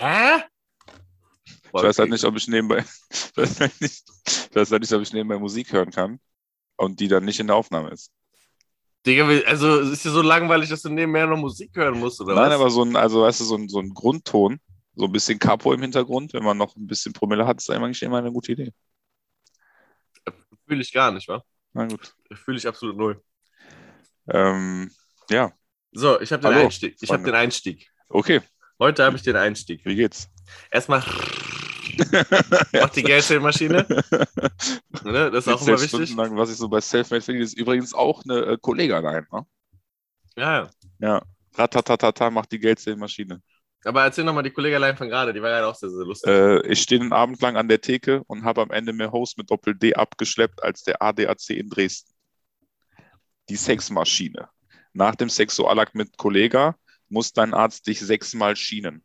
Hä? Ich weiß halt nicht, ob ich nebenbei, ich weiß halt nicht, ich weiß halt nicht, ob ich nebenbei Musik hören kann und die dann nicht in der Aufnahme ist. Digga, also ist dir so langweilig, dass du nebenher noch Musik hören musst, oder Nein, was? aber so ein, also weißt du, so ein, so ein Grundton, so ein bisschen Capo im Hintergrund, wenn man noch ein bisschen Promille hat, ist eigentlich immer eine gute Idee. Fühle ich gar nicht, wa? Na gut. Fühle ich absolut null. Ähm, ja, So, ich habe den Hallo, Einstieg. Ich habe den Einstieg. okay, Heute habe ich den Einstieg. wie geht's? Erstmal macht die Geldzählmaschine. Ne? Das ist auch immer wichtig. Lang, was ich so bei Selfmade finde, ist übrigens auch eine äh, Kollege allein. Ne? Ja, ja. Ratatatata macht die Geldzählmaschine. Aber erzähl nochmal die Kollegin allein von gerade, die war gerade auch sehr, sehr lustig. Äh, ich stehe den Abend lang an der Theke und habe am Ende mehr Host mit Doppel-D abgeschleppt als der ADAC in Dresden. Die Sexmaschine. Nach dem Sexualakt mit Kollega muss dein Arzt dich sechsmal schienen.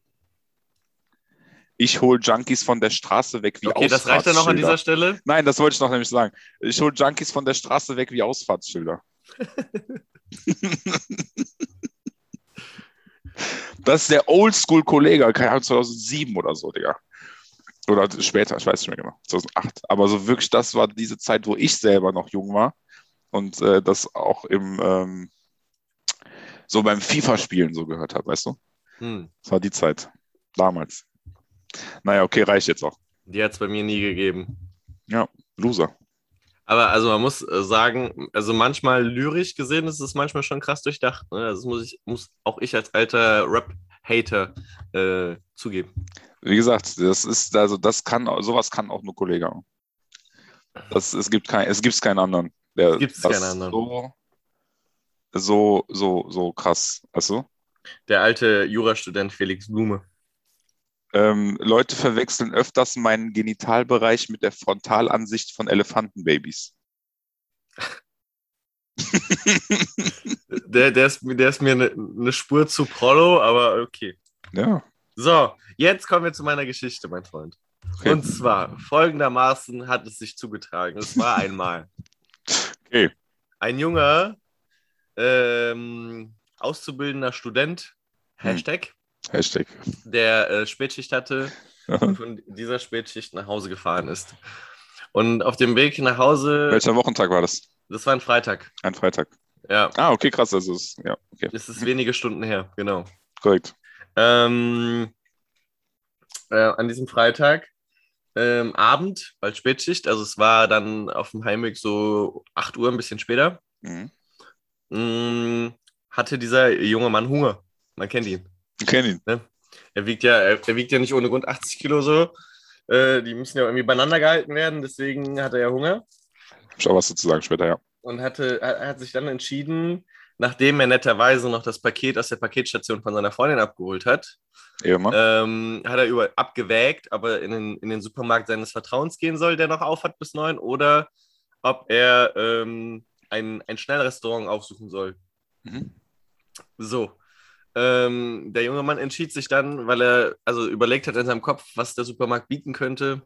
Ich hole Junkies von der Straße weg wie okay, das reicht dann noch an dieser Stelle. Nein, das wollte ich noch nämlich sagen. Ich hole Junkies von der Straße weg wie Ausfahrtsschilder. das ist der Oldschool-Kollege, keine Ahnung, 2007 oder so, Digga. Oder später, ich weiß nicht mehr genau, 2008. Aber so wirklich, das war diese Zeit, wo ich selber noch jung war und äh, das auch im ähm, so beim FIFA-Spielen so gehört habe, weißt du? Hm. Das war die Zeit. Damals. Naja, okay, reicht jetzt auch. Die hat es bei mir nie gegeben. Loser. Aber also man muss äh, sagen, also manchmal lyrisch gesehen ist es manchmal schon krass durchdacht. Ne? Das muss ich, muss auch ich als alter Rap-Hater äh, zugeben. Wie gesagt, das ist, also das kann, sowas kann auch nur Kollege. Das, es gibt kein, es gibt keinen anderen. Der Gibt's das keinen anderen. So, so, so, so krass. Also, Der alte Jurastudent Felix Blume. ähm, Leute verwechseln öfters meinen Genitalbereich mit der Frontalansicht von Elefantenbabys. Der, der, ist, der ist mir eine ne Spur zu Prollo, aber okay. ja. So, jetzt kommen wir zu meiner Geschichte, mein Freund. Okay. Und zwar, folgendermaßen hat es sich zugetragen. Es war einmal Okay. ein junger, ähm, auszubildender Student, Hashtag, Hashtag. der äh, Spätschicht hatte und von dieser Spätschicht nach Hause gefahren ist. Und auf dem Weg nach Hause, Welcher Wochentag war das? das war ein Freitag, Ein Freitag. ja, Ah, okay, krass. Also, es- ja, okay. es ist wenige Stunden her, genau. Korrekt. Ähm, äh, an diesem Freitag ähm, Abend, bald Spätschicht, also es war dann auf dem Heimweg so 8 Uhr, ein bisschen später, Mhm. Mh, hatte dieser junge Mann Hunger. Man kennt ihn. Ich kenne ihn. Er wiegt ja, er, er wiegt ja nicht ohne Grund 80 Kilo so. Äh, die müssen ja irgendwie beieinander gehalten werden, deswegen hatte er Hunger Hab ich auch was dazu sagen später, ja. und hatte, hat, hat sich dann entschieden, nachdem er netterweise noch das Paket aus der Paketstation von seiner Freundin abgeholt hat, ähm, hat er über, abgewägt, ob er in den, in den Supermarkt seines Vertrauens gehen soll, der noch auf hat bis neun, oder ob er ähm, ein, ein Schnellrestaurant aufsuchen soll. Mhm. So. Ähm, der junge Mann entschied sich dann, weil er also überlegt hat in seinem Kopf, was der Supermarkt bieten könnte,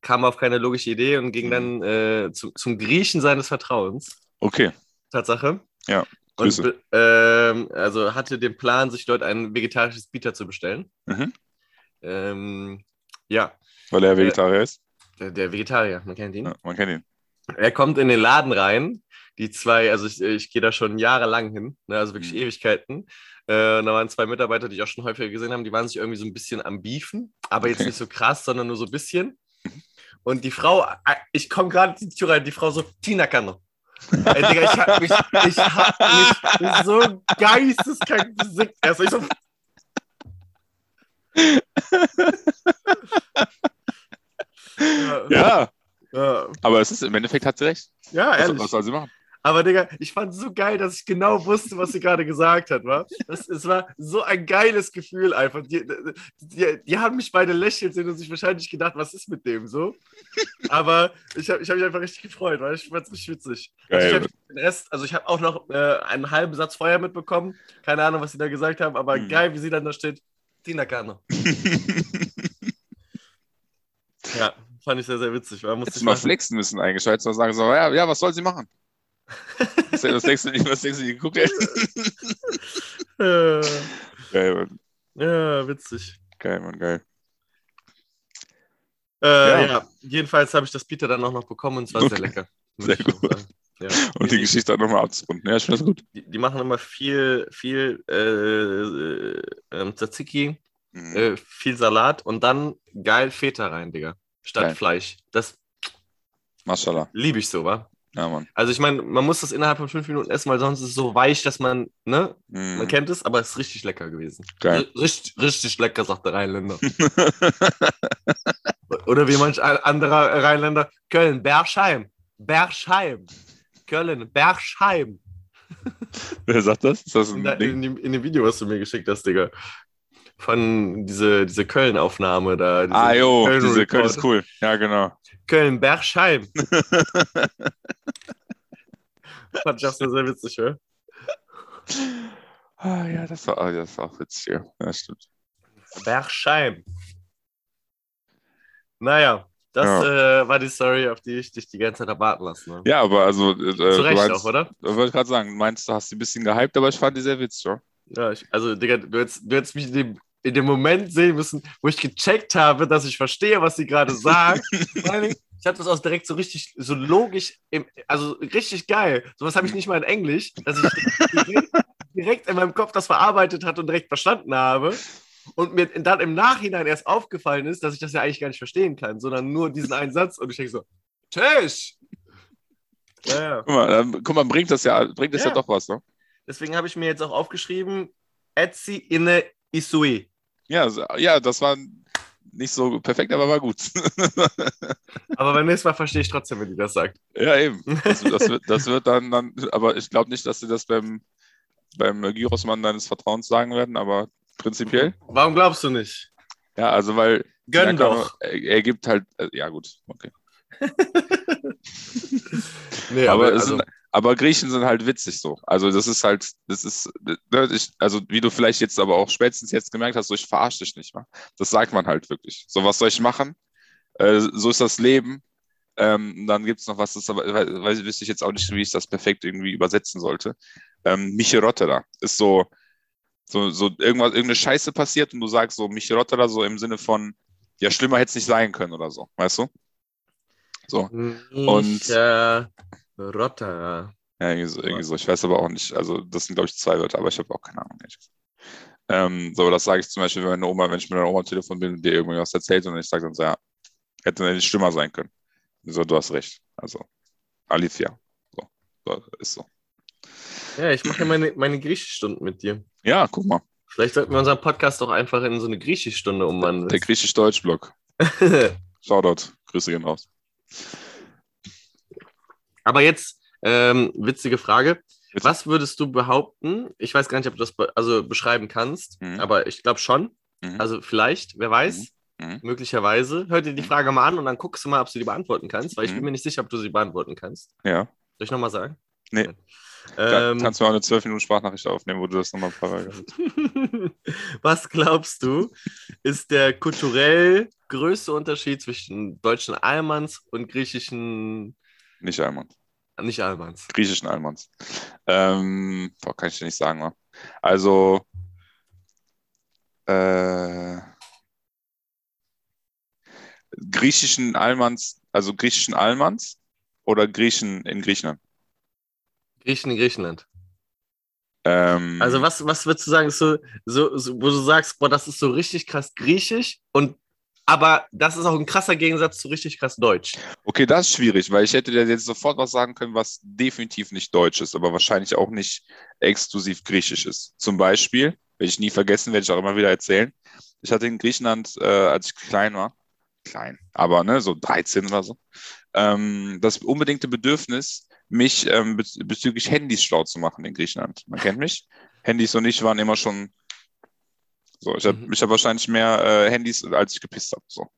kam auf keine logische Idee und ging dann äh, zum, zum Griechen seines Vertrauens. Okay. Tatsache. Ja, Und Grüße. be- ähm, also hatte den Plan, sich dort ein vegetarisches Pita zu bestellen. Mhm. Ähm, ja, Weil er Vegetarier ist. der, der Vegetarier, man kennt ihn. Ja, man kennt ihn. Er kommt in den Laden rein. Die zwei, also ich, ich gehe da schon jahrelang hin, ne, also wirklich Mhm. Ewigkeiten. Äh, und da waren zwei Mitarbeiter, die ich auch schon häufiger gesehen haben, die waren sich irgendwie so ein bisschen am Beefen, aber jetzt Okay. nicht so krass, sondern nur so ein bisschen. Und die Frau, äh, ich komme gerade die Tür rein, die Frau so, Tina kann noch. Ey, Digga, ich hab mich, ich hab mich so geisteskrank besickt. Erst ich so, ja, Ja, ja, aber es ist im Endeffekt hat sie recht. ja, Was, ehrlich. was soll sie machen? Aber Digga, ich fand es so geil, dass ich genau wusste, was sie gerade gesagt hat. Wa? Das, es war so ein geiles Gefühl einfach. Die, die, die haben mich beide lächeln sehen und sich wahrscheinlich gedacht, was ist mit dem so. Aber ich habe ich hab mich einfach richtig gefreut, weil ich fand es richtig witzig. Also ich Geil. hab den Rest, also ich habe auch noch äh, einen halben Satz vorher mitbekommen. Keine Ahnung, was sie da gesagt haben, aber Mhm. geil, wie sie dann da steht. Tina Kano. Ja, fand ich sehr, sehr witzig. Man muss Hättest mal flexen müssen eingeschaltet und sagen so, ja, ja, was soll sie machen? Was, denkst du nicht, was denkst du, die guckt? äh, Geil, Mann. ja, witzig. Geil, Mann, geil. Äh, Ja. ja. jedenfalls habe ich das Pita dann auch noch bekommen und es war sehr Okay. lecker. Sehr ich auch gut. Ja. Und die Geschichte nochmal abzurunden. Ja, ich finde das gut. Die, die machen immer viel, viel äh, äh, ähm, Tzatziki, Mhm. äh, viel Salat und dann geil Feta rein, Digga. Statt Geil. Fleisch. Das Maschallah. liebe ich so, wa? Ja, Mann. Also ich meine, man muss das innerhalb von fünf Minuten essen, weil sonst ist es so weich, dass man, ne, Mhm. man kennt es, aber es ist richtig lecker gewesen. Geil. Richtig, richtig lecker, sagt der Rheinländer. Oder wie manch anderer Rheinländer, Köln, Bergheim. Bergheim. Köln, Bergheim. Wer sagt das? Ist das In, ein Ding? in, dem, in dem Video, was du mir geschickt hast, Digga. Von diese, diese Köln-Aufnahme da. Diese Ah, jo, Köln diese Köln ist cool. Ja, genau. Köln, Bergheim. Fand ich auch sehr, witzig, ja? Ah, ja, das war, das war auch witzig. Ja, ja stimmt. Bergheim. Naja, das äh, war die Story, auf die ich dich die ganze Zeit habe warten lassen. Ne? Ja, aber also, äh, Zu du Recht meinst, auch, oder? Ich wollte gerade sagen, meinst, du hast sie ein bisschen gehypt, aber ich fand die sehr witzig. Ja? Ja, ich, also, Digga, du hättest, du hättest mich in dem, in dem Moment sehen müssen, wo ich gecheckt habe, dass ich verstehe, was sie gerade sagt. Ich habe das auch direkt so richtig, so logisch, im, also richtig geil. Sowas habe ich nicht mal in Englisch, dass ich direkt, direkt in meinem Kopf das verarbeitet hatte und direkt verstanden habe. Und mir dann im Nachhinein erst aufgefallen ist, dass ich das ja eigentlich gar nicht verstehen kann, sondern nur diesen einen Satz. Und ich denke so, Tisch! Ja, ja. Guck mal, ähm, guck mal, bringt das ja, bringt das ja, Ja. doch was, ne? Deswegen habe ich mir jetzt auch aufgeschrieben, Etsy inne Isui. Ja, ja, das war nicht so perfekt, aber war gut. Aber beim nächsten Mal verstehe ich trotzdem, wenn die das sagt. ja, eben. Das, das, wird, das wird dann, dann, aber ich glaube nicht, dass sie das beim, beim Gyrosmann deines Vertrauens sagen werden, aber prinzipiell. Warum glaubst du nicht? Ja, also weil Gönn er, doch. er, er gibt halt, äh, ja gut, okay. Nee, aber, aber, es also, sind, aber Griechen sind halt witzig so. Also das ist halt, das ist, ne, ich, also wie du vielleicht jetzt aber auch spätestens jetzt gemerkt hast, so ich verarsche dich nicht mal. Das sagt man halt wirklich. So, was soll ich machen? Äh, so ist das Leben. Ähm, dann gibt es noch was, das aber, weil wüsste ich jetzt auch nicht, wie ich das perfekt irgendwie übersetzen sollte. Ähm, Micherottera ist so, so, so irgendwas, irgendeine Scheiße passiert und du sagst so Micherottera so im Sinne von, ja, schlimmer hätte es nicht sein können oder so, weißt du? So. und- äh, Rotter. Ja, irgendwie so, irgendwie so. Ich weiß aber auch nicht. Also, das sind, glaube ich, zwei Wörter, aber ich habe auch keine Ahnung. Ähm, so, das sage ich zum Beispiel, wenn meine Oma, wenn ich mit meiner Oma am Telefon bin und dir irgendwas erzählt und ich sage dann so, ja, hätte nicht schlimmer sein können. So, du hast recht. Also, Alicia. So, so ist so. Ja, ich mache ja meine, meine Griechischstunden mit dir. Ja, guck mal. Vielleicht sollten wir unseren Podcast doch einfach in so eine Griechischstunde Der umwandeln. griechisch-deutsch-Block. Shoutout. Grüße gehen raus. Aber jetzt, ähm, witzige Frage. Was würdest du behaupten? Ich weiß gar nicht, ob du das be also beschreiben kannst, Mhm. aber ich glaube schon. Mhm. Also vielleicht, wer weiß, Mhm. möglicherweise. Hör dir die Mhm. Frage mal an und dann guckst du mal, ob du die beantworten kannst, weil ich Mhm. bin mir nicht sicher, ob du sie beantworten kannst. Ja. Soll ich nochmal sagen? Nee. Ähm, kannst du mal eine 12 Minuten Sprachnachricht aufnehmen, wo du das nochmal parallel Was glaubst du, ist der kulturell größte Unterschied zwischen deutschen Almans und griechischen, Nicht einmal. nicht Almans? griechischen Almans. Ähm, boah, kann ich dir nicht sagen, wa? Also, äh, griechischen Almans, also griechischen Almans oder Griechen in Griechenland? Griechen in Griechenland. Ähm, Also was, was würdest du sagen, so, so, so, wo du sagst, boah, das ist so richtig krass griechisch und aber das ist auch ein krasser Gegensatz zu richtig krass deutsch. Okay, das ist schwierig, weil ich hätte dir jetzt sofort was sagen können, was definitiv nicht deutsch ist, aber wahrscheinlich auch nicht exklusiv griechisch ist. Zum Beispiel, werde ich nie vergessen, werde ich auch immer wieder erzählen. Ich hatte in Griechenland, äh, als ich klein war, klein, aber ne, so 13 oder so, ähm, das unbedingte Bedürfnis, mich ähm, bez bezüglich Handys schlau zu machen in Griechenland. Man kennt mich. Handys und ich waren immer schon so. Ich habe Mhm. ich hab wahrscheinlich mehr äh, Handys, als ich gepisst habe. So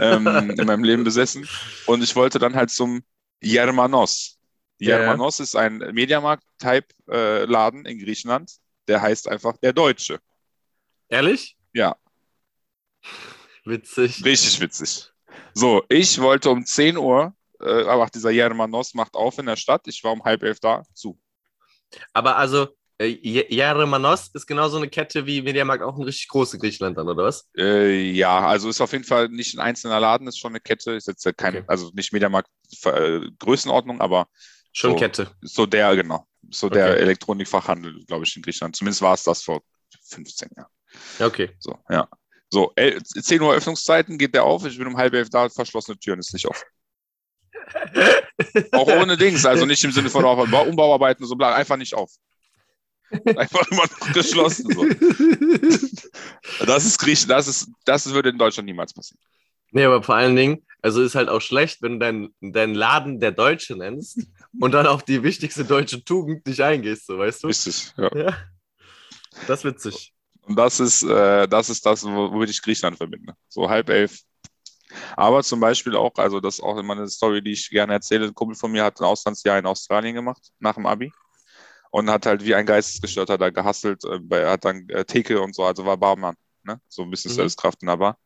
ähm, in meinem Leben besessen. Und ich wollte dann halt zum Yermanos. Yermanos ist ein Mediamarkt-Type-Laden in Griechenland. Der heißt einfach der Deutsche. Ehrlich? Ja. Witzig. Richtig witzig. So, ich wollte um 10 Uhr, äh, aber dieser Yermanos macht auf in der Stadt. Ich war um halb elf da. Zu. Aber also, Äh, Jaremanos ist genau so eine Kette wie Mediamarkt auch ein richtig groß in Griechenland dann, oder was? Äh, ja, also ist auf jeden Fall nicht ein einzelner Laden, ist schon eine Kette. Ist jetzt kein, okay. also nicht Mediamarkt äh, Größenordnung, aber schon so, Kette. So der, genau. So okay. der Elektronikfachhandel, glaube ich, in Griechenland. Zumindest war es das vor 15 Jahren. Okay. So, ja. So, 10 Uhr Öffnungszeiten geht der auf. Ich bin um halb elf da, verschlossene Türen ist nicht offen. Auch ohne Dings, also nicht im Sinne von Umbauarbeiten, so bla, einfach nicht auf. Einfach immer noch geschlossen. So. Das ist Griechen, das ist, das würde in Deutschland niemals passieren. Nee, aber vor allen Dingen, also ist halt auch schlecht, wenn du deinen dein Laden der Deutsche nennst und dann auf die wichtigste deutsche Tugend nicht eingehst, so weißt du? Richtig, ja. ja. Das ist witzig. Und das ist, äh, das ist das, womit ich Griechenland verbinde. So halb elf. Aber zum Beispiel auch, also das ist auch immer eine Story, die ich gerne erzähle. Ein Kumpel von mir hat ein Auslandsjahr in Australien gemacht, nach dem Abi und hat halt wie ein Geistesgestörter da gehasselt, äh, hat dann äh, Theke und so, also war Barmann, ne? so ein bisschen mhm. Selbstkraft in der Bar.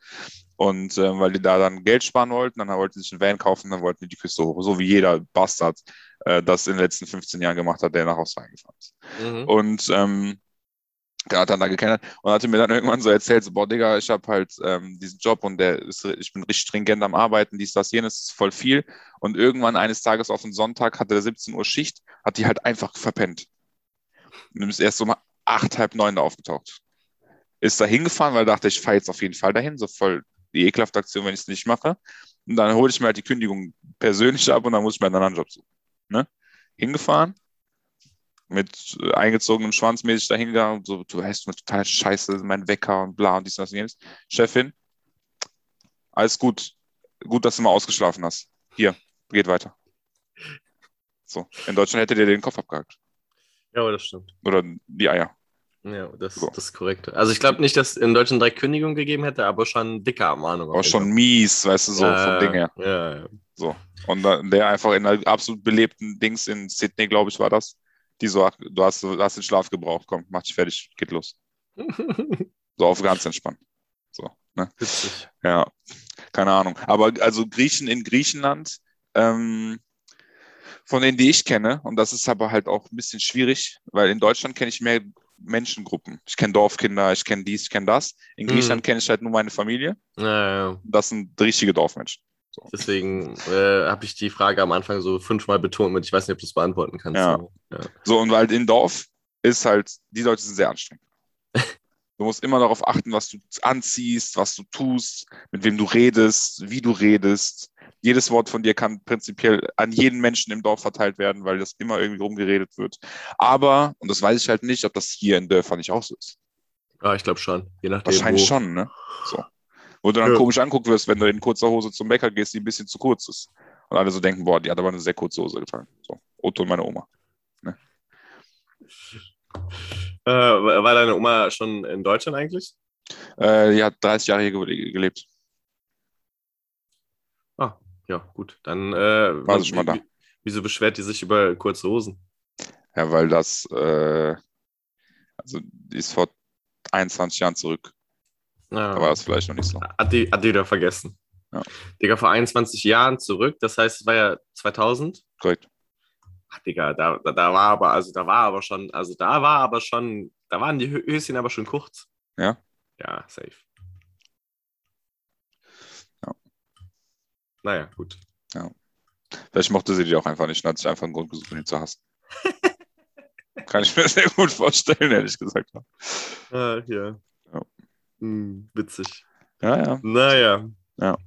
Und äh, weil die da dann Geld sparen wollten, dann wollten sie sich einen Van kaufen, dann wollten die die Küste hoch, so wie jeder Bastard äh, das in den letzten 15 Jahren gemacht hat, der nach Australien gefahren ist. Mhm. Und ähm, der hat dann da gekennert und hatte mir dann irgendwann so erzählt, so, boah, Digga, ich habe halt ähm, diesen Job und der ist, ich bin richtig stringent am Arbeiten, dies, das, jenes, ist voll viel. Und irgendwann eines Tages auf den Sonntag hatte der 17 Uhr Schicht, hat die halt einfach verpennt. Und ist erst um acht, halb neun da aufgetaucht. Ist da hingefahren, weil dachte, ich fahre jetzt auf jeden Fall dahin, so voll die ekelhafte Aktion, wenn ich es nicht mache. Und dann hole ich mir halt die Kündigung persönlich ab und dann muss ich mir einen anderen Job suchen. Ne? Hingefahren, mit äh, eingezogenem Schwanz mäßig dahingegangen und so, du weißt mir total scheiße, mein Wecker und bla und dies, das und jenes. Chefin, alles gut. Gut, dass du mal ausgeschlafen hast. Hier, geht weiter. So, in Deutschland hätte dir den Kopf abgehakt. Ja, aber das stimmt. Oder die Eier. Ja, das, so. das ist korrekt. Also ich glaube nicht, dass in Deutschland direkt Kündigung gegeben hätte, aber schon dicke Ermahnung. Aber schon mies, weißt du, so ja, vom Ding her. Ja, ja. So. Und der einfach in einer absolut belebten Dings in Sydney, glaube ich, war das. Die so, du hast, du hast den Schlaf gebraucht, komm, mach dich fertig, geht los. so auf ganz entspannt. So, ne? Ja, keine Ahnung. Aber also Griechen in Griechenland, ähm, von denen, die ich kenne, und das ist aber halt auch ein bisschen schwierig, weil in Deutschland kenne ich mehr Menschengruppen. Ich kenne Dorfkinder, ich kenne dies, ich kenne das. In Griechenland mhm. kenne ich halt nur meine Familie. Ja, ja. Das sind richtige Dorfmenschen. So. Deswegen äh, habe ich die Frage am Anfang so fünfmal betont und ich weiß nicht, ob du es beantworten kannst. Ja. ja. So, und weil in Dorf ist halt, die Leute sind sehr anstrengend. Du musst immer darauf achten, was du anziehst, was du tust, mit wem du redest, wie du redest jedes Wort von dir kann prinzipiell an jeden Menschen im Dorf verteilt werden, weil das immer irgendwie rumgeredet wird. Aber, und das weiß ich halt nicht, ob das hier in Dörfern nicht auch so ist. Ja, ich glaube schon. Je nachdem, Wahrscheinlich wo. schon, ne? So. Wo du dann ja. komisch anguckt wirst, wenn du in kurzer Hose zum Bäcker gehst, die ein bisschen zu kurz ist. Und alle so denken, boah, die hat aber eine sehr kurze Hose getragen. So, Otto und meine Oma. Ne? Äh, war deine Oma schon in Deutschland eigentlich? Äh, die hat 30 Jahre hier gelebt. Ah, ja, gut. Dann äh, war sie schon mal da. Wieso beschwert die sich über kurze Hosen? Ja, weil das, äh, also die ist vor 21 Jahren zurück. Ja. Da war das vielleicht noch nicht so. Hat die, hat die da vergessen. Ja. Digga, vor 21 Jahren zurück, das heißt, es war ja 2000. Korrekt. Ach, Digga, da, da, da war aber, also da war aber schon, also da war aber schon, da waren die Höschen aber schon kurz. Ja? Ja, safe. Naja, gut. Ja. Vielleicht mochte sie die auch einfach nicht und hat sich einfach einen Grund gesucht, ihn zu hassen. Kann ich mir sehr gut vorstellen, ehrlich gesagt. Ah, ja. Hm, witzig. Ja, ja. Naja. Ja.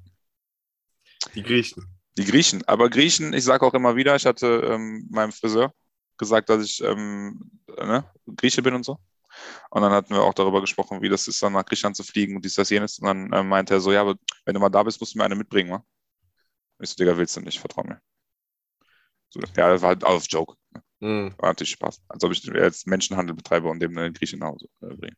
Die Griechen. Die Griechen. Aber Griechen, ich sage auch immer wieder, ich hatte ähm, meinem Friseur gesagt, dass ich ähm, ne, Grieche bin und so. Und dann hatten wir auch darüber gesprochen, wie das ist, dann nach Griechenland zu fliegen und dies, das, jenes. Und dann äh, meinte er so, ja, aber wenn du mal da bist, musst du mir eine mitbringen, wa? Ich so, Digga, willst du nicht, vertrau mir. So, ja, das war halt auf Joke. Mhm. War natürlich Spaß. Als ob ich jetzt Menschenhandel betreibe und dem einen Griechen nach Hause bringe.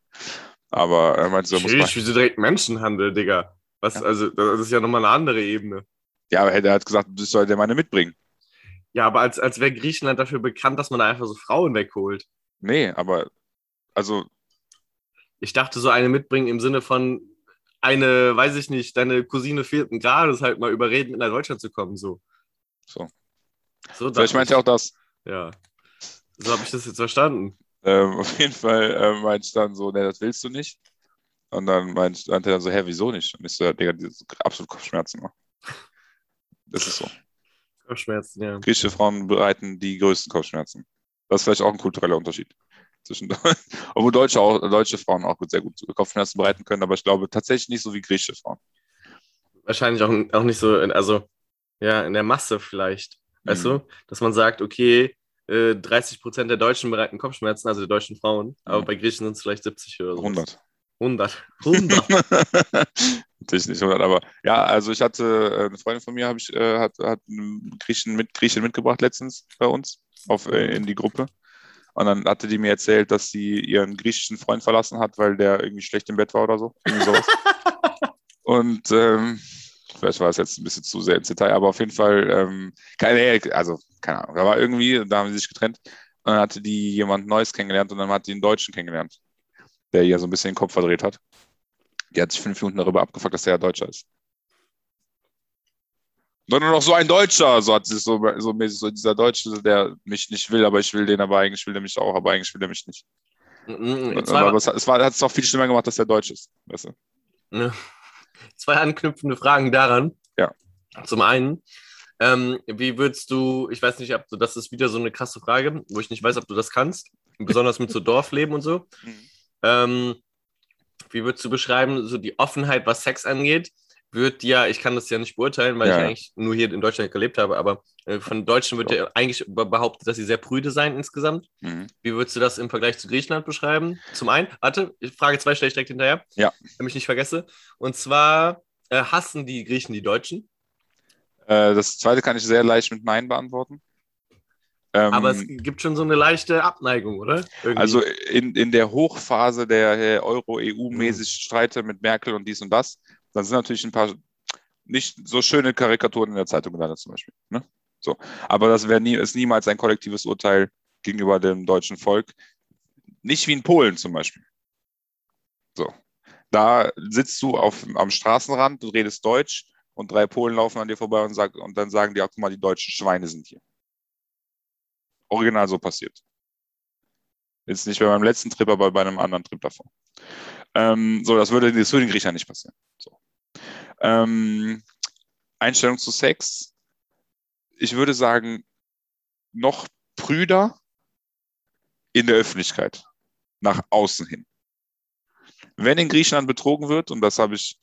Aber er meinte, so muss man. wieso direkt Menschenhandel, Digga? Was, ja. also, das ist ja nochmal eine andere Ebene. Ja, aber er hat gesagt, du soll der meine mitbringen. Ja, aber als, als wäre Griechenland dafür bekannt, dass man da einfach so Frauen wegholt. Nee, aber also. Ich dachte, so eine mitbringen im Sinne von, eine, weiß ich nicht, deine Cousine vierten Grades halt mal überreden, nach Deutschland zu kommen, so. So. so Vielleicht meint er auch das. Ja. So habe ich das jetzt verstanden. Ähm, auf jeden Fall äh, meinte ich dann so, ne, das willst du nicht. Und dann meinte, er dann so, hä, wieso nicht? Und ich so, ja, Digga, absolut Kopfschmerzen. Ne? Das ist so. Kopfschmerzen, ja. Griechische Frauen bereiten die größten Kopfschmerzen. Das ist vielleicht auch ein kultureller Unterschied. Zwischen, obwohl deutsche, auch, deutsche Frauen auch gut, sehr gut Kopfschmerzen bereiten können, aber ich glaube tatsächlich nicht so wie griechische Frauen. Wahrscheinlich auch, auch nicht so, in, also ja, in der Masse vielleicht. Weißt Mhm. du? Dass man sagt, okay, äh, 30 Prozent der Deutschen bereiten Kopfschmerzen, also der deutschen Frauen, aber Mhm. bei Griechen sind es vielleicht 70 oder so. 100. 100. 100. Natürlich nicht 100, aber ja, also ich hatte, äh, eine Freundin von mir habe ich, äh, hat, hat einen Griechen mit, Griechin mitgebracht letztens bei uns auf, äh, in die Gruppe. Und dann hatte die mir erzählt, dass sie ihren griechischen Freund verlassen hat, weil der irgendwie schlecht im Bett war oder so. Und ähm, vielleicht war es jetzt ein bisschen zu sehr ins Detail, aber auf jeden Fall, ähm, keine, also keine Ahnung, da war irgendwie, da haben sie sich getrennt. Und dann hatte die jemand Neues kennengelernt und dann hat die einen Deutschen kennengelernt, der ihr so ein bisschen den Kopf verdreht hat. Die hat sich fünf Minuten darüber abgefuckt, dass er ja Deutscher ist. Nur noch so ein Deutscher, so hat sie so, so mäßig, so dieser Deutsche, der mich nicht will, aber ich will den, aber eigentlich will der mich auch, aber eigentlich will der mich nicht. Mhm, Und, zwei, aber es, hat- es war, hat es auch viel schlimmer gemacht, dass er Deutsch ist. Weißt du? Ja. Zwei anknüpfende Fragen daran. Ja. Zum einen, ähm, wie würdest du, ich weiß nicht, ob du, das ist wieder so eine krasse Frage, wo ich nicht weiß, ob du das kannst, besonders mit so Dorfleben und so. Ähm, wie würdest du beschreiben, so die Offenheit, was Sex angeht? Wird ja, ich kann das ja nicht beurteilen, weil Ja. ich eigentlich nur hier in Deutschland gelebt habe, aber äh, von Deutschen wird ja eigentlich be- behauptet, dass sie sehr prüde seien insgesamt. Mhm. Wie würdest du das im Vergleich zu Griechenland beschreiben? Zum einen, warte, Frage zwei stelle ich direkt hinterher, Ja. damit ich nicht vergesse. Und zwar äh, hassen die Griechen die Deutschen, Äh, das zweite kann ich sehr leicht mit Nein beantworten. Ähm, aber es gibt schon so eine leichte Abneigung, oder? Irgendwie. Also in, in der Hochphase der Euro-EU-mäßig Streite mit Merkel und dies und das, dann sind natürlich ein paar nicht so schöne Karikaturen in der Zeitung gelandet zum Beispiel. Ne? So. Aber das nie, ist niemals ein kollektives Urteil gegenüber dem deutschen Volk. Nicht wie in Polen zum Beispiel. So. Da sitzt du auf, am Straßenrand, du redest Deutsch und drei Polen laufen an dir vorbei und, sag, und dann sagen die, guck mal, die deutschen Schweine sind hier. Original so passiert. Jetzt nicht bei meinem letzten Trip, aber bei einem anderen Trip davor. Ähm, so, das würde, das würde in Griechenland nicht passieren. So. Ähm, Einstellung zu Sex. Ich würde sagen, noch prüder in der Öffentlichkeit. Nach außen hin. Wenn in Griechenland betrogen wird, und das habe ich,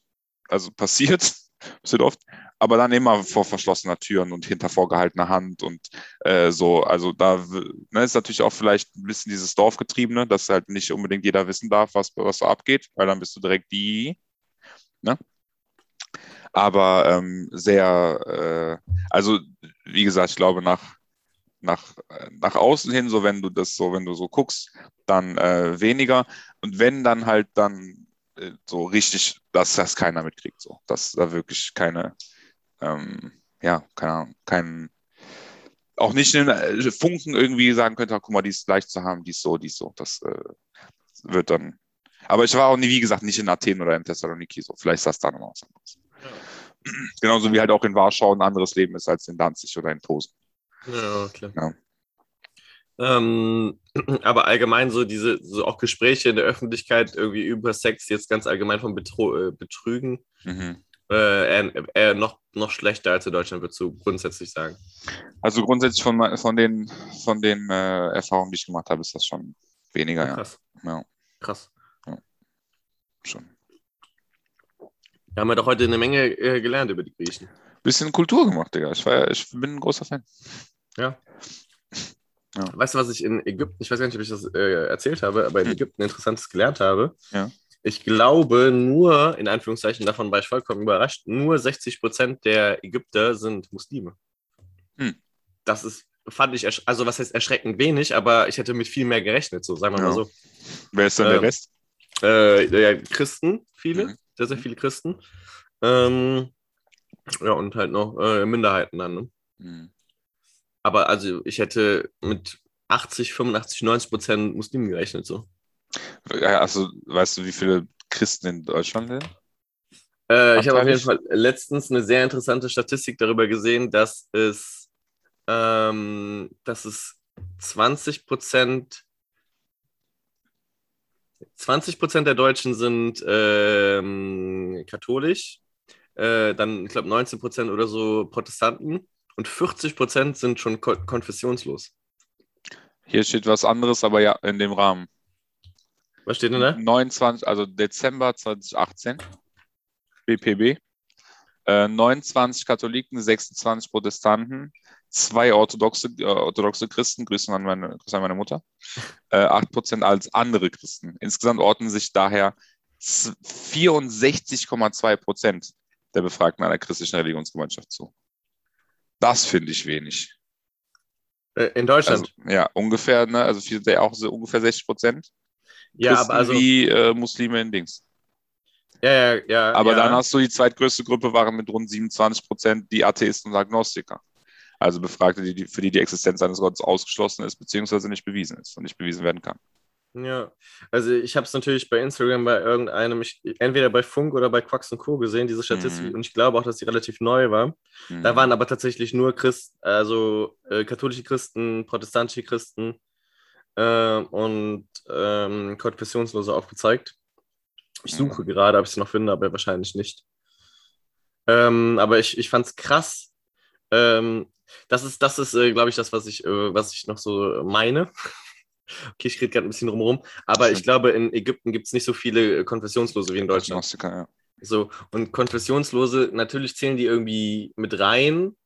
also passiert, passiert oft, aber dann immer vor verschlossener Türen und hinter vorgehaltener Hand und äh, so, also da ne, ist natürlich auch vielleicht ein bisschen dieses Dorfgetriebene, dass halt nicht unbedingt jeder wissen darf, was, was so abgeht, weil dann bist du direkt die, ne? Aber ähm, sehr, äh, also wie gesagt, ich glaube nach, nach, nach außen hin, so wenn du das so, wenn du so guckst, dann äh, weniger. Und wenn dann halt dann äh, so richtig, dass das keiner mitkriegt, so, dass da wirklich keine, ähm, ja, keine Ahnung, kein, auch nicht einen äh, Funken irgendwie sagen könnte, ach, guck mal, die ist leicht zu haben, die ist so, die ist so. Das äh, wird dann. Aber ich war auch nie, wie gesagt, nicht in Athen oder in Thessaloniki so. Vielleicht ist das da nochmal was anderes. Genauso wie halt auch in Warschau ein anderes Leben ist als in Danzig oder in Posen. Ja, klar. Ja. Ähm, aber allgemein so diese, so auch Gespräche in der Öffentlichkeit irgendwie über Sex, jetzt ganz allgemein von Betro äh, Betrügen, Mhm. äh, eher noch, noch schlechter als in Deutschland, würdest du grundsätzlich sagen. Also grundsätzlich von, von den, von den äh, Erfahrungen, die ich gemacht habe, ist das schon weniger, ja. Krass. Ja. Krass. Schon. Wir haben ja doch heute eine Menge äh, gelernt über die Griechen. Bisschen Kultur gemacht, Digga. Ich, war, ja- ich bin ein großer Fan. Ja. Ja. Weißt du, was ich in Ägypten, ich weiß gar nicht, ob ich das äh, erzählt habe, aber in Hm. Ägypten Interessantes gelernt habe. Ja. Ich glaube, nur, in Anführungszeichen, davon war ich vollkommen überrascht, nur 60 Prozent der Ägypter sind Muslime. Hm. Das ist, fand ich, also was heißt erschreckend wenig, aber ich hätte mit viel mehr gerechnet, so sagen wir Ja. mal so. Wer ist denn der Ähm, Rest? Äh, ja, Christen, viele, Mhm. Sehr, sehr viele Christen. Ähm, ja, und halt noch äh, Minderheiten dann. Ne? Hm. Aber also ich hätte mit 80, 85, 90 Prozent Muslimen gerechnet. So. Also, weißt du, wie viele Christen in Deutschland sind? Äh, ich habe auf jeden? Fall letztens eine sehr interessante Statistik darüber gesehen, dass es, ähm, dass es 20 Prozent 20% der Deutschen sind ähm, katholisch, äh, dann, ich glaube, 19% oder so Protestanten und 40% sind schon ko konfessionslos. Hier steht was anderes, aber ja, in dem Rahmen. Was steht denn da? 29, also Dezember 2018, BPB. Äh, 29 Katholiken, 26 Protestanten, zwei orthodoxe, äh, orthodoxe Christen, Grüßen an meine, Grüße an meine Mutter, äh, 8% als andere Christen. Insgesamt ordnen sich daher 64,2% der Befragten einer christlichen Religionsgemeinschaft zu. Das finde ich wenig. Äh, in Deutschland? Also, ja, ungefähr, ne? also viele, auch so ungefähr 60 Prozent. ja, aber also. Wie äh, Muslime in Dings. Ja, ja, ja. Aber ja. dann hast du die zweitgrößte Gruppe, waren mit rund 27 Prozent die Atheisten und Agnostiker. Also Befragte, die, die, für die die Existenz eines Gottes ausgeschlossen ist, beziehungsweise nicht bewiesen ist und nicht bewiesen werden kann. Ja, also ich habe es natürlich bei Instagram bei irgendeinem, ich, entweder bei Funk oder bei Quax und Co. gesehen, diese Statistik, Mhm. und ich glaube auch, dass die relativ neu war. Mhm. Da waren aber tatsächlich nur Christen, also äh, katholische Christen, protestantische Christen äh, und ähm, Konfessionslose aufgezeigt. Ich suche Mhm. gerade, ob ich es noch finde, aber wahrscheinlich nicht. Ähm, aber ich, ich fand es krass. Ähm, das ist, das ist äh, glaube ich, das, was ich, äh, was ich noch so meine. Okay, ich rede gerade ein bisschen drumherum, aber ich glaube, in Ägypten gibt es nicht so viele äh, Konfessionslose wie in Deutschland. Agnostiker, ja. So, und Konfessionslose, natürlich zählen die irgendwie mit rein,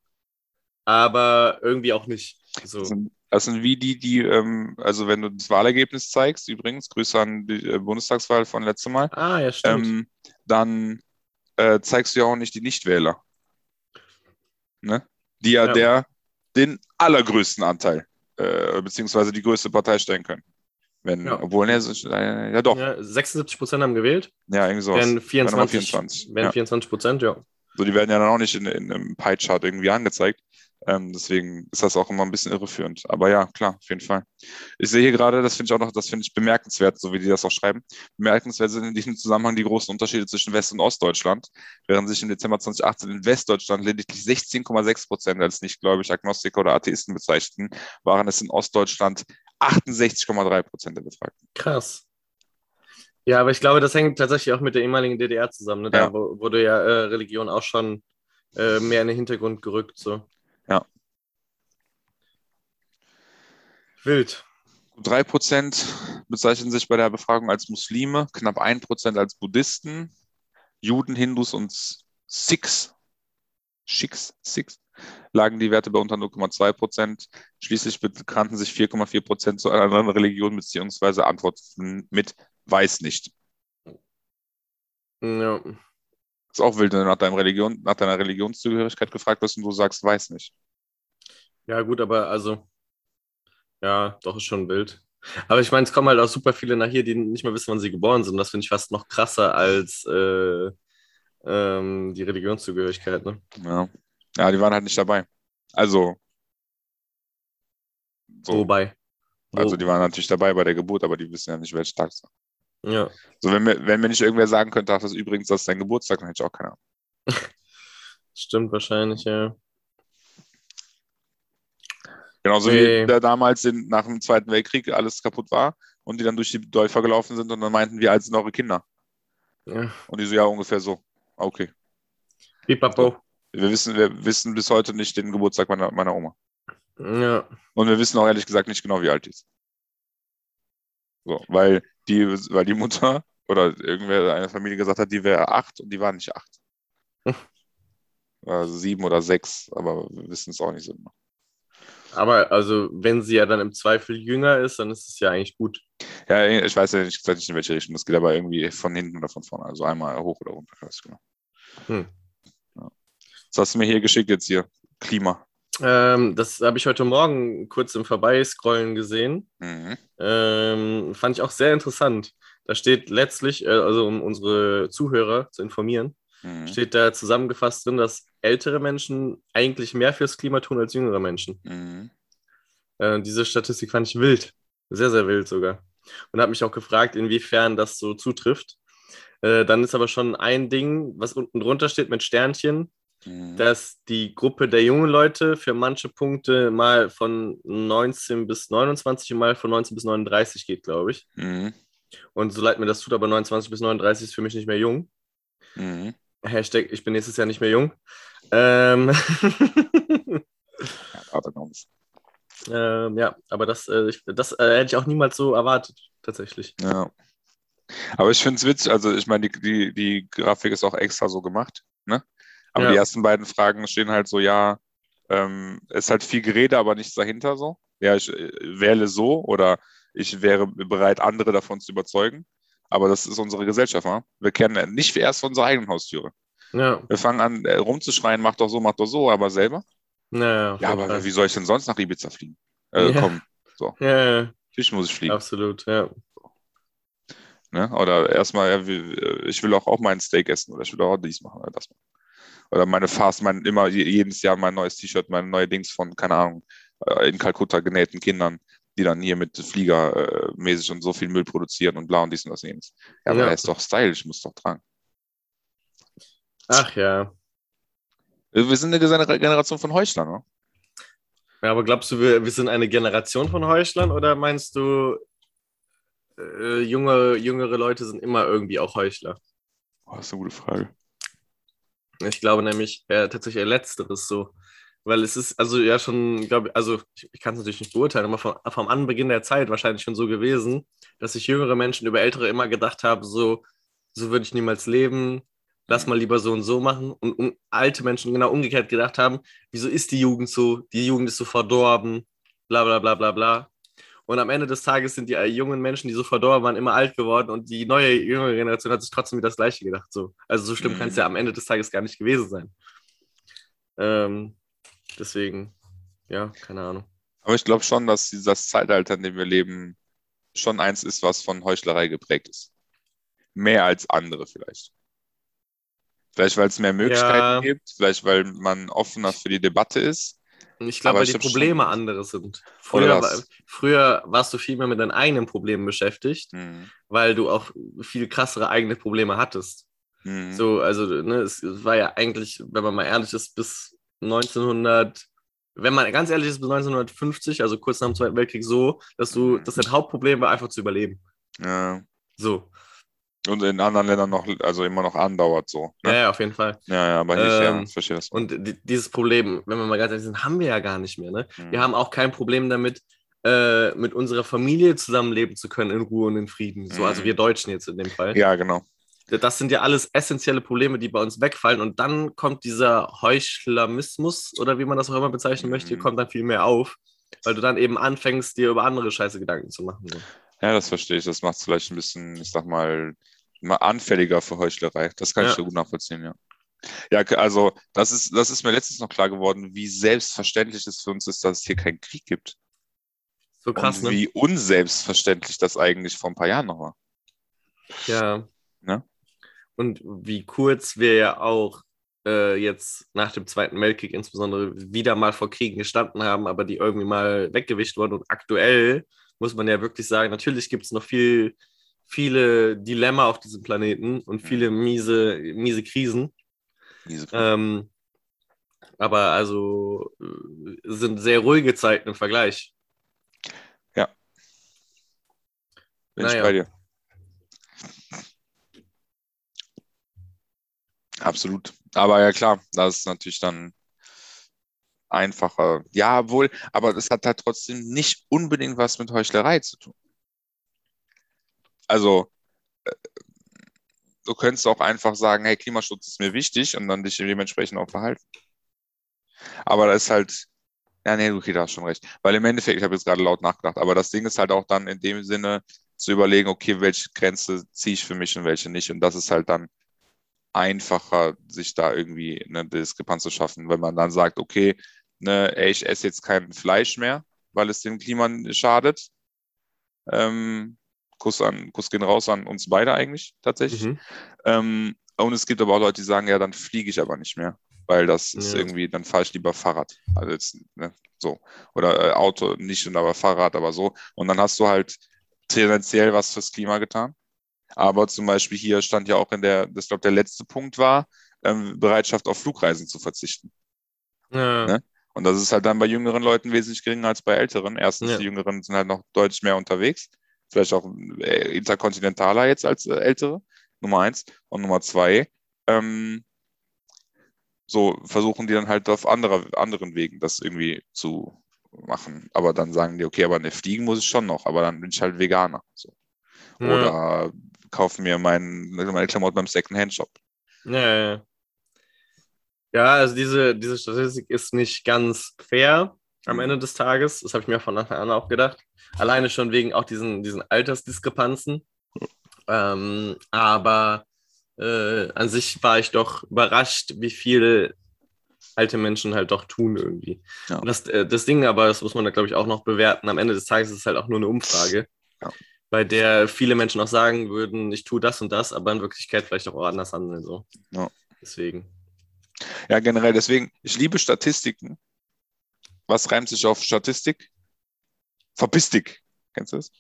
aber irgendwie auch nicht. So. Das sind, das sind wie die, die, ähm, also wenn du das Wahlergebnis zeigst, übrigens, Grüße an die äh, Bundestagswahl von letztem Mal, Ah, ja, stimmt. ähm, dann äh, zeigst du ja auch nicht die Nichtwähler. Ne? Die ja, Ja. der den allergrößten Anteil, äh, beziehungsweise die größte Partei stellen können. Wenn, Ja. obwohl, ne, so- äh, ja doch, ja, ja, 76 Prozent haben gewählt, irgendwie sowas. wären Wären 24, 24. wären Ja. 24 Prozent, ja. So, die werden ja dann auch nicht in, in einem Pie-Chart irgendwie angezeigt. Ähm, deswegen ist das auch immer ein bisschen irreführend. Aber ja, klar, auf jeden Fall. Ich sehe hier gerade, das finde ich auch noch, das finde ich bemerkenswert, so wie die das auch schreiben. Bemerkenswert sind in diesem Zusammenhang die großen Unterschiede zwischen West- und Ostdeutschland, während sich im Dezember 2018 in Westdeutschland lediglich 16,6 Prozent als nicht gläubig Agnostiker oder Atheisten bezeichneten, waren es in Ostdeutschland 68,3 Prozent der Befragten. Krass. Ja, aber ich glaube, das hängt tatsächlich auch mit der ehemaligen DDR zusammen. Ne? Da Ja. wurde ja äh, Religion auch schon äh, mehr in den Hintergrund gerückt. So. Wild. 3 Prozent bezeichnen sich bei der Befragung als Muslime, knapp 1 Prozent als Buddhisten, Juden, Hindus und Sikhs, Sikhs, Sikhs lagen die Werte bei unter 0,2 Prozent. Schließlich bekannten sich 4,4 Prozent zu einer anderen Religion beziehungsweise antworteten mit weiß nicht. Ja. Ist auch wild, wenn du nach, deinem Religion, nach deiner Religionszugehörigkeit gefragt wirst und du sagst weiß nicht. ja, gut, aber also, ja, doch ist schon wild. Aber ich meine, es kommen halt auch super viele nach hier, die nicht mehr wissen, wann sie geboren sind. Das finde ich fast noch krasser als äh, ähm, die Religionszugehörigkeit. Ne? Ja. ja, die waren halt nicht dabei. Also, so. Wobei. Also die waren natürlich dabei bei der Geburt, aber die wissen ja nicht, welcher Tag es war. Ja. So, wenn mir, wenn mir nicht irgendwer sagen könnte, ach, das übrigens, das ist dein Geburtstag, dann hätte ich auch keine Ahnung. Stimmt wahrscheinlich, ja. Genauso Nee. wie da damals in, nach dem Zweiten Weltkrieg alles kaputt war und die dann durch die Dörfer gelaufen sind und dann meinten, wie alt sind eure Kinder? ja. Und die so, ja, ungefähr so. Ah, Okay. Pipapo. Wir wissen, wir wissen bis heute nicht den Geburtstag meiner, meiner Oma. Ja. Und wir wissen auch ehrlich gesagt nicht genau, wie alt die ist. So, weil die, weil die Mutter oder irgendwer einer Familie gesagt hat, die wäre acht und die war nicht acht. Also sieben oder sechs, aber wir wissen es auch nicht so genau. Aber also, wenn sie ja dann im Zweifel jünger ist, dann ist es ja eigentlich gut. Ja, ich weiß ja nicht, nicht in welche Richtung das geht, aber irgendwie von hinten oder von vorne. Also einmal hoch oder runter. Ich weiß genau. Hm. Ja. Was hast du mir hier geschickt jetzt hier? Klima. Ähm, das habe ich heute Morgen kurz im Vorbeiscrollen gesehen. Mhm. Ähm, fand ich auch sehr interessant. Da steht letztlich, äh, also um unsere Zuhörer zu informieren, Mhm. steht da zusammengefasst drin, dass ältere Menschen eigentlich mehr fürs Klima tun als jüngere Menschen. Mhm. Äh, diese Statistik fand ich wild. Sehr, sehr wild sogar. Und habe mich auch gefragt, inwiefern das so zutrifft. Äh, dann ist aber schon ein Ding, was unten drunter steht mit Sternchen, Mhm. dass die Gruppe der jungen Leute für manche Punkte mal von 19 bis 29 und mal von 19 bis 39 geht, glaube ich. Mhm. Und so leid mir das tut, aber 29 bis 39 ist für mich nicht mehr jung. Mhm. Hashtag, ich bin nächstes Jahr nicht mehr jung. Ähm, Ja, aber ganz. ähm, ja, aber das, äh, ich, das äh, hätte ich auch niemals so erwartet, tatsächlich. Ja. Aber ich finde es witzig, also ich meine, die, die, die Grafik ist auch extra so gemacht, ne? Aber Ja. die ersten beiden Fragen stehen halt so, ja, ähm, es ist halt viel Gerede, aber nichts dahinter so. Ja, ich äh, wähle so oder ich wäre bereit, andere davon zu überzeugen. Aber das ist unsere Gesellschaft, ne? Wir kennen nicht erst vor unserer eigenen Haustüre. Ja, Wir fangen an, äh, rumzuschreien, mach doch so, mach doch so, aber selber. ja, Ja, aber Fall. wie soll ich denn sonst nach Ibiza fliegen? Äh, Ja. komm, Ja, ja, natürlich muss ich fliegen. absolut, ja. Ne? Oder erstmal, ich will auch, auch meinen Steak essen oder ich will auch dies machen oder das machen. Oder meine Fast, mein, immer je- jedes Jahr mein neues T-Shirt, meine neue Dings von, keine Ahnung, äh, in Kalkutta genähten Kindern, die dann hier mit Flieger äh, mäßig und so viel Müll produzieren und bla und dies und das und jenes. Ja, aber Ja. er ist doch stylisch, muss doch tragen. Ach ja. Wir sind eine Gener- Generation von Heuchlern, ne? Ja, aber glaubst du, wir, wir sind eine Generation von Heuchlern oder meinst du, äh, junge, jüngere Leute sind immer irgendwie auch Heuchler? Oh, das ist eine gute Frage. Ich glaube nämlich äh, tatsächlich Letzteres so. Weil es ist also ja schon, glaube also ich, ich kann es natürlich nicht beurteilen, aber vom, vom Anbeginn der Zeit wahrscheinlich schon so gewesen, dass sich jüngere Menschen über ältere immer gedacht haben, so, so würde ich niemals leben, lass mal lieber so und so machen. Und um, alte Menschen genau umgekehrt gedacht haben, wieso ist die Jugend so? Die Jugend ist so verdorben, bla bla bla bla bla. Und am Ende des Tages sind die äh, jungen Menschen, die so verdorben waren, immer alt geworden und die neue jüngere Generation hat sich trotzdem wieder das Gleiche gedacht. So. Also so schlimm Mhm. kann es ja am Ende des Tages gar nicht gewesen sein. Ähm, deswegen, ja, keine Ahnung. Aber ich glaube schon, dass dieses Zeitalter, in dem wir leben, schon eins ist, was von Heuchlerei geprägt ist. Mehr als andere vielleicht. Vielleicht, weil es mehr Möglichkeiten Ja. gibt, vielleicht, weil man offener für die Debatte ist. Und Ich glaube, weil ich die hab schon- Probleme andere sind. Früher, war, früher warst du viel mehr mit deinen eigenen Problemen beschäftigt, Mhm. weil du auch viel krassere eigene Probleme hattest. Mhm. So, also, ne, es war ja eigentlich, wenn man mal ehrlich ist, bis 1900, wenn man ganz ehrlich ist, bis 1950, also kurz nach dem Zweiten Weltkrieg, so, dass du, Mhm. dass dein Hauptproblem war, einfach zu überleben. Ja. So. Und in anderen Ländern noch, also immer noch andauert so. Ja, Ne? ja, auf jeden Fall. Ja, ja, aber hier, ja, Ähm, ich verstehe das. Und di- dieses Problem, wenn wir mal ganz ehrlich sind, haben wir ja gar nicht mehr. Ne? Mhm. Wir haben auch kein Problem damit, äh, mit unserer Familie zusammenleben zu können in Ruhe und in Frieden. So, also Mhm. wir Deutschen jetzt in dem Fall. Ja, genau. Das sind ja alles essentielle Probleme, die bei uns wegfallen. Und dann kommt dieser Heuchlamismus oder wie man das auch immer bezeichnen möchte, Mhm. kommt dann viel mehr auf, weil du dann eben anfängst, dir über andere Scheiße Gedanken zu machen. Ja, das verstehe ich. Das macht es vielleicht ein bisschen, ich sag mal, mal anfälliger für Heuchlerei. Das kann Ja. ich so gut nachvollziehen, ja. Ja, also das ist, das ist mir letztens noch klar geworden, wie selbstverständlich es für uns ist, dass es hier keinen Krieg gibt. So krass, und ne? wie unselbstverständlich das eigentlich vor ein paar Jahren noch war. Ja. Ne? Und wie kurz wir ja auch äh, jetzt nach dem Zweiten Weltkrieg insbesondere wieder mal vor Kriegen gestanden haben, aber die irgendwie mal weggewischt wurden. Und aktuell muss man ja wirklich sagen, natürlich gibt es noch viel, viele Dilemma auf diesem Planeten und viele miese, miese Krisen. Diese Ähm, aber also äh, sind sehr ruhige Zeiten im Vergleich. Bin ich naja. bei dir. Absolut. Aber ja klar, das ist natürlich dann einfacher. Ja, wohl, aber das hat halt trotzdem nicht unbedingt was mit Heuchlerei zu tun. Also, äh, du könntest auch einfach sagen, hey, Klimaschutz ist mir wichtig und dann dich dementsprechend auch verhalten. Aber das ist halt, ja, nee, okay, da hast schon recht. Weil im Endeffekt, ich habe jetzt gerade laut nachgedacht, aber das Ding ist halt auch dann in dem Sinne zu überlegen, okay, welche Grenze ziehe ich für mich und welche nicht. Und das ist halt dann einfacher, sich da irgendwie eine Diskrepanz zu schaffen, wenn man dann sagt, okay, ne, ey, ich esse jetzt kein Fleisch mehr, weil es dem Klima schadet. Ähm, Kuss, an, Kuss gehen raus an uns beide eigentlich tatsächlich. Mhm. Ähm, und es gibt aber auch Leute, die sagen, ja, dann fliege ich aber nicht mehr, weil das ist Ja. irgendwie, dann fahre ich lieber Fahrrad. Also jetzt, ne, so. Oder äh, Auto nicht, und aber Fahrrad, aber so. Und dann hast du halt tendenziell was fürs Klima getan. Aber zum Beispiel hier stand ja auch in der, das glaube der letzte Punkt war, ähm, Bereitschaft auf Flugreisen zu verzichten. Ja. Ne? Und das ist halt dann bei jüngeren Leuten wesentlich geringer als bei älteren. Erstens, Ja. die Jüngeren sind halt noch deutlich mehr unterwegs. vielleicht auch äh, interkontinentaler jetzt als äh, ältere, Nummer eins. Und Nummer zwei, ähm, so versuchen die dann halt auf andere, anderen Wegen das irgendwie zu machen. Aber dann sagen die, okay, aber ne, fliegen muss ich schon noch, aber dann bin ich halt Veganer. So. Ja. Kaufe mir mein, meine Klamotten beim Second-Hand-Shop. Ja, ja, ja. Also diese, diese Statistik ist nicht ganz fair am Mhm. Ende des Tages. Das habe ich mir von Anfang an auch gedacht. Alleine schon wegen auch diesen, diesen Altersdiskrepanzen. Ähm, aber äh, an sich war ich doch überrascht, wie viel alte Menschen halt doch tun irgendwie. Ja. Das, äh, das Ding aber, das muss man da glaube ich auch noch bewerten. Am Ende des Tages ist es halt auch nur eine Umfrage, Ja. Bei der viele Menschen auch sagen würden, ich tue das und das, aber in Wirklichkeit vielleicht auch anders handeln. So. Ja. Deswegen. Ja, generell, deswegen, ich liebe Statistiken. Was reimt sich auf Statistik? Verbistik. Kennst du das?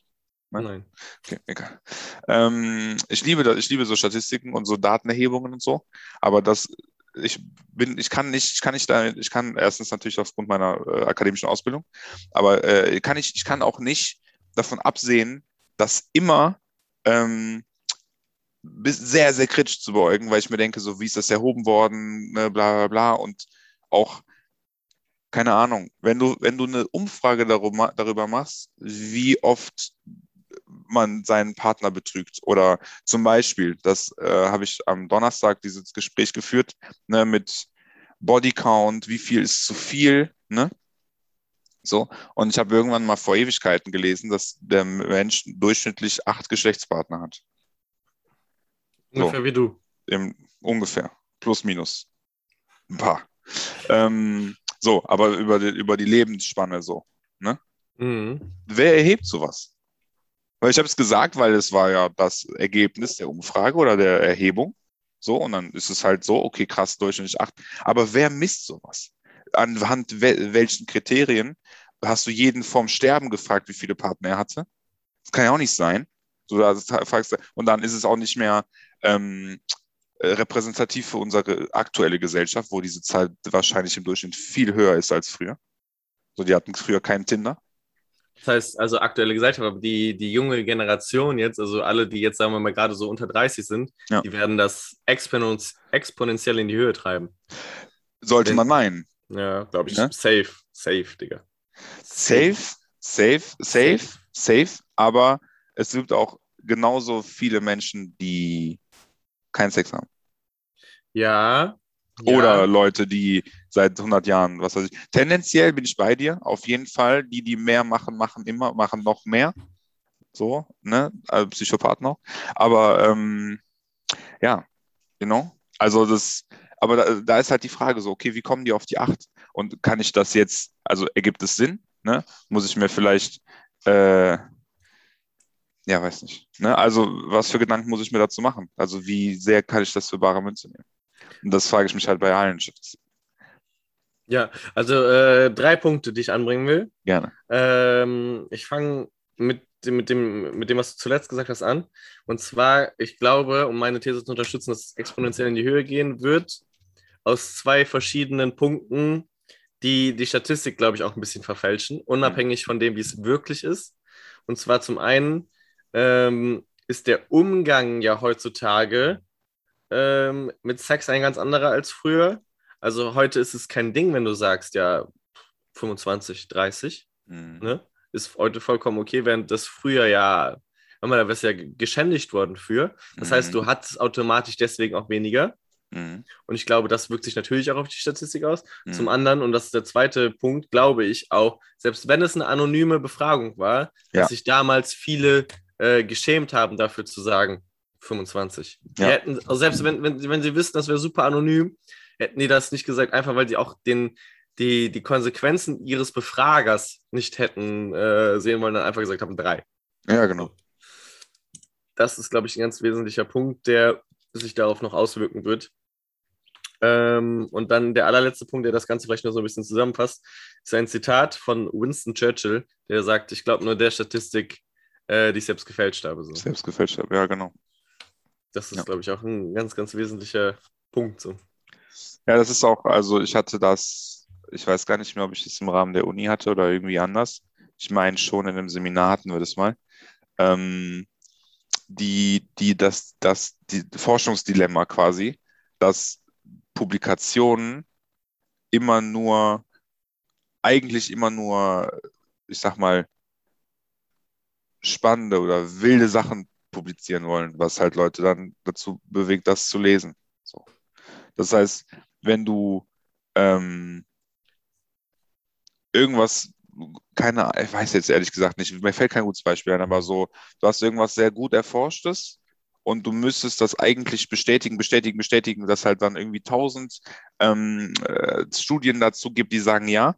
Nein? Nein. Okay, egal. Ähm, ich liebe das, ich liebe so Statistiken und so Datenerhebungen und so, aber das, ich bin, ich kann nicht, ich kann nicht da, ich kann erstens natürlich aufgrund meiner äh, akademischen Ausbildung, aber äh, kann ich, ich kann auch nicht davon absehen, das immer ähm, sehr, sehr kritisch zu beäugen, weil ich mir denke, so wie ist das erhoben worden, ne, bla bla bla und auch keine Ahnung, wenn du, wenn du eine Umfrage darüber, darüber machst, wie oft man seinen Partner betrügt. Oder zum Beispiel, das äh, habe ich am Donnerstag dieses Gespräch geführt, ne, mit Bodycount, wie viel ist zu viel, ne? So, und ich habe irgendwann mal vor Ewigkeiten gelesen, dass der Mensch durchschnittlich acht Geschlechtspartner hat. So. Ungefähr wie du. Im, ungefähr. Plus, minus. Ein paar. Ähm, so, aber über die, über die Lebensspanne so. Mhm. Wer erhebt sowas? Weil ich habe es gesagt, weil es war ja das Ergebnis der Umfrage oder der Erhebung. So, und dann ist es halt so, okay, krass, durchschnittlich acht. Aber wer misst sowas? Anhand wel welchen Kriterien hast du jeden vorm Sterben gefragt, wie viele Partner er hatte? Das kann ja auch nicht sein. So, fragst und dann ist es auch nicht mehr ähm, äh, repräsentativ für unsere aktuelle Gesellschaft, wo diese Zahl wahrscheinlich im Durchschnitt viel höher ist als früher. So, die hatten früher keinen Tinder. Das heißt, also aktuelle Gesellschaft, aber die, die junge Generation jetzt, also alle, die jetzt, sagen wir mal, gerade so unter 30 sind, Ja. die werden das exponentiell in die Höhe treiben. Sollte man meinen. Ja, glaube ich. Ne? Safe, safe, Digga. Safe, safe, safe, safe, aber es gibt auch genauso viele Menschen, die keinen Sex haben. Ja. Oder ja. Leute, die seit 100 Jahren, was weiß ich. Tendenziell bin ich bei dir, auf jeden Fall. Die, die mehr machen, machen immer, machen noch mehr. So, ne? Also Psychopath noch. Aber ähm, ja, genau. Also das, aber da, da ist halt die Frage so, okay, wie kommen die auf die acht? Und kann ich das jetzt, also ergibt es Sinn? Ne? Muss ich mir vielleicht, äh, ja, weiß nicht. Ne? Also, was für Gedanken muss ich mir dazu machen? Also, wie sehr kann ich das für bare Münze nehmen? Und das frage ich mich halt bei allen Shifts. Ja, also äh, drei Punkte, die ich anbringen will. Gerne. Ähm, ich fange mit, mit, dem, mit dem, was du zuletzt gesagt hast, an. Und zwar, ich glaube, um meine These zu unterstützen, dass es exponentiell in die Höhe gehen wird, aus zwei verschiedenen Punkten, die die Statistik, glaube ich, auch ein bisschen verfälschen, unabhängig von dem, wie es wirklich ist. Und zwar zum einen ähm, ist der Umgang ja heutzutage ähm, mit Sex ein ganz anderer als früher. Also heute ist es kein Ding, wenn du sagst, ja, 25, 30 Mhm. ne? Ist heute vollkommen okay, während das früher ja, hör mal, da wärst du ja geschändigt worden für. Das heißt, Mhm. du hattest automatisch deswegen auch weniger. Mhm. Und ich glaube, das wirkt sich natürlich auch auf die Statistik aus. Mhm. Zum anderen, und das ist der zweite Punkt, glaube ich auch, selbst wenn es eine anonyme Befragung war, Ja. dass sich damals viele äh, geschämt haben, dafür zu sagen, 25. Die Ja. hätten, also selbst wenn, wenn, wenn sie wissen, das wäre super anonym, hätten die das nicht gesagt, einfach weil sie auch den, die, die Konsequenzen ihres Befragers nicht hätten äh, sehen wollen, dann einfach gesagt haben, drei. Ja, genau. Das ist, glaube ich, ein ganz wesentlicher Punkt, der sich darauf noch auswirken wird. Ähm, und dann der allerletzte Punkt, der das Ganze vielleicht noch so ein bisschen zusammenfasst, ist ein Zitat von Winston Churchill, der sagt, ich glaube nur der Statistik, äh, die ich selbst gefälscht habe. So. Selbst gefälscht habe. Ja, genau. Das ist, Ja. glaube ich, auch ein ganz, ganz wesentlicher Punkt. So. Ja, das ist auch, also ich hatte das, ich weiß gar nicht mehr, ob ich das im Rahmen der Uni hatte oder irgendwie anders. Ich meine schon, in einem Seminar hatten wir das mal. ähm, die, die, das, das die Forschungsdilemma quasi, dass Publikationen immer nur, eigentlich immer nur, ich sag mal, spannende oder wilde Sachen publizieren wollen, was halt Leute dann dazu bewegt, das zu lesen. So. Das heißt, wenn du ähm, irgendwas, keine, ich weiß jetzt ehrlich gesagt nicht, mir fällt kein gutes Beispiel ein, aber so, du hast irgendwas sehr gut erforschtes und du müsstest das eigentlich bestätigen, bestätigen, bestätigen, dass halt dann irgendwie tausend ähm, äh, Studien dazu gibt, die sagen ja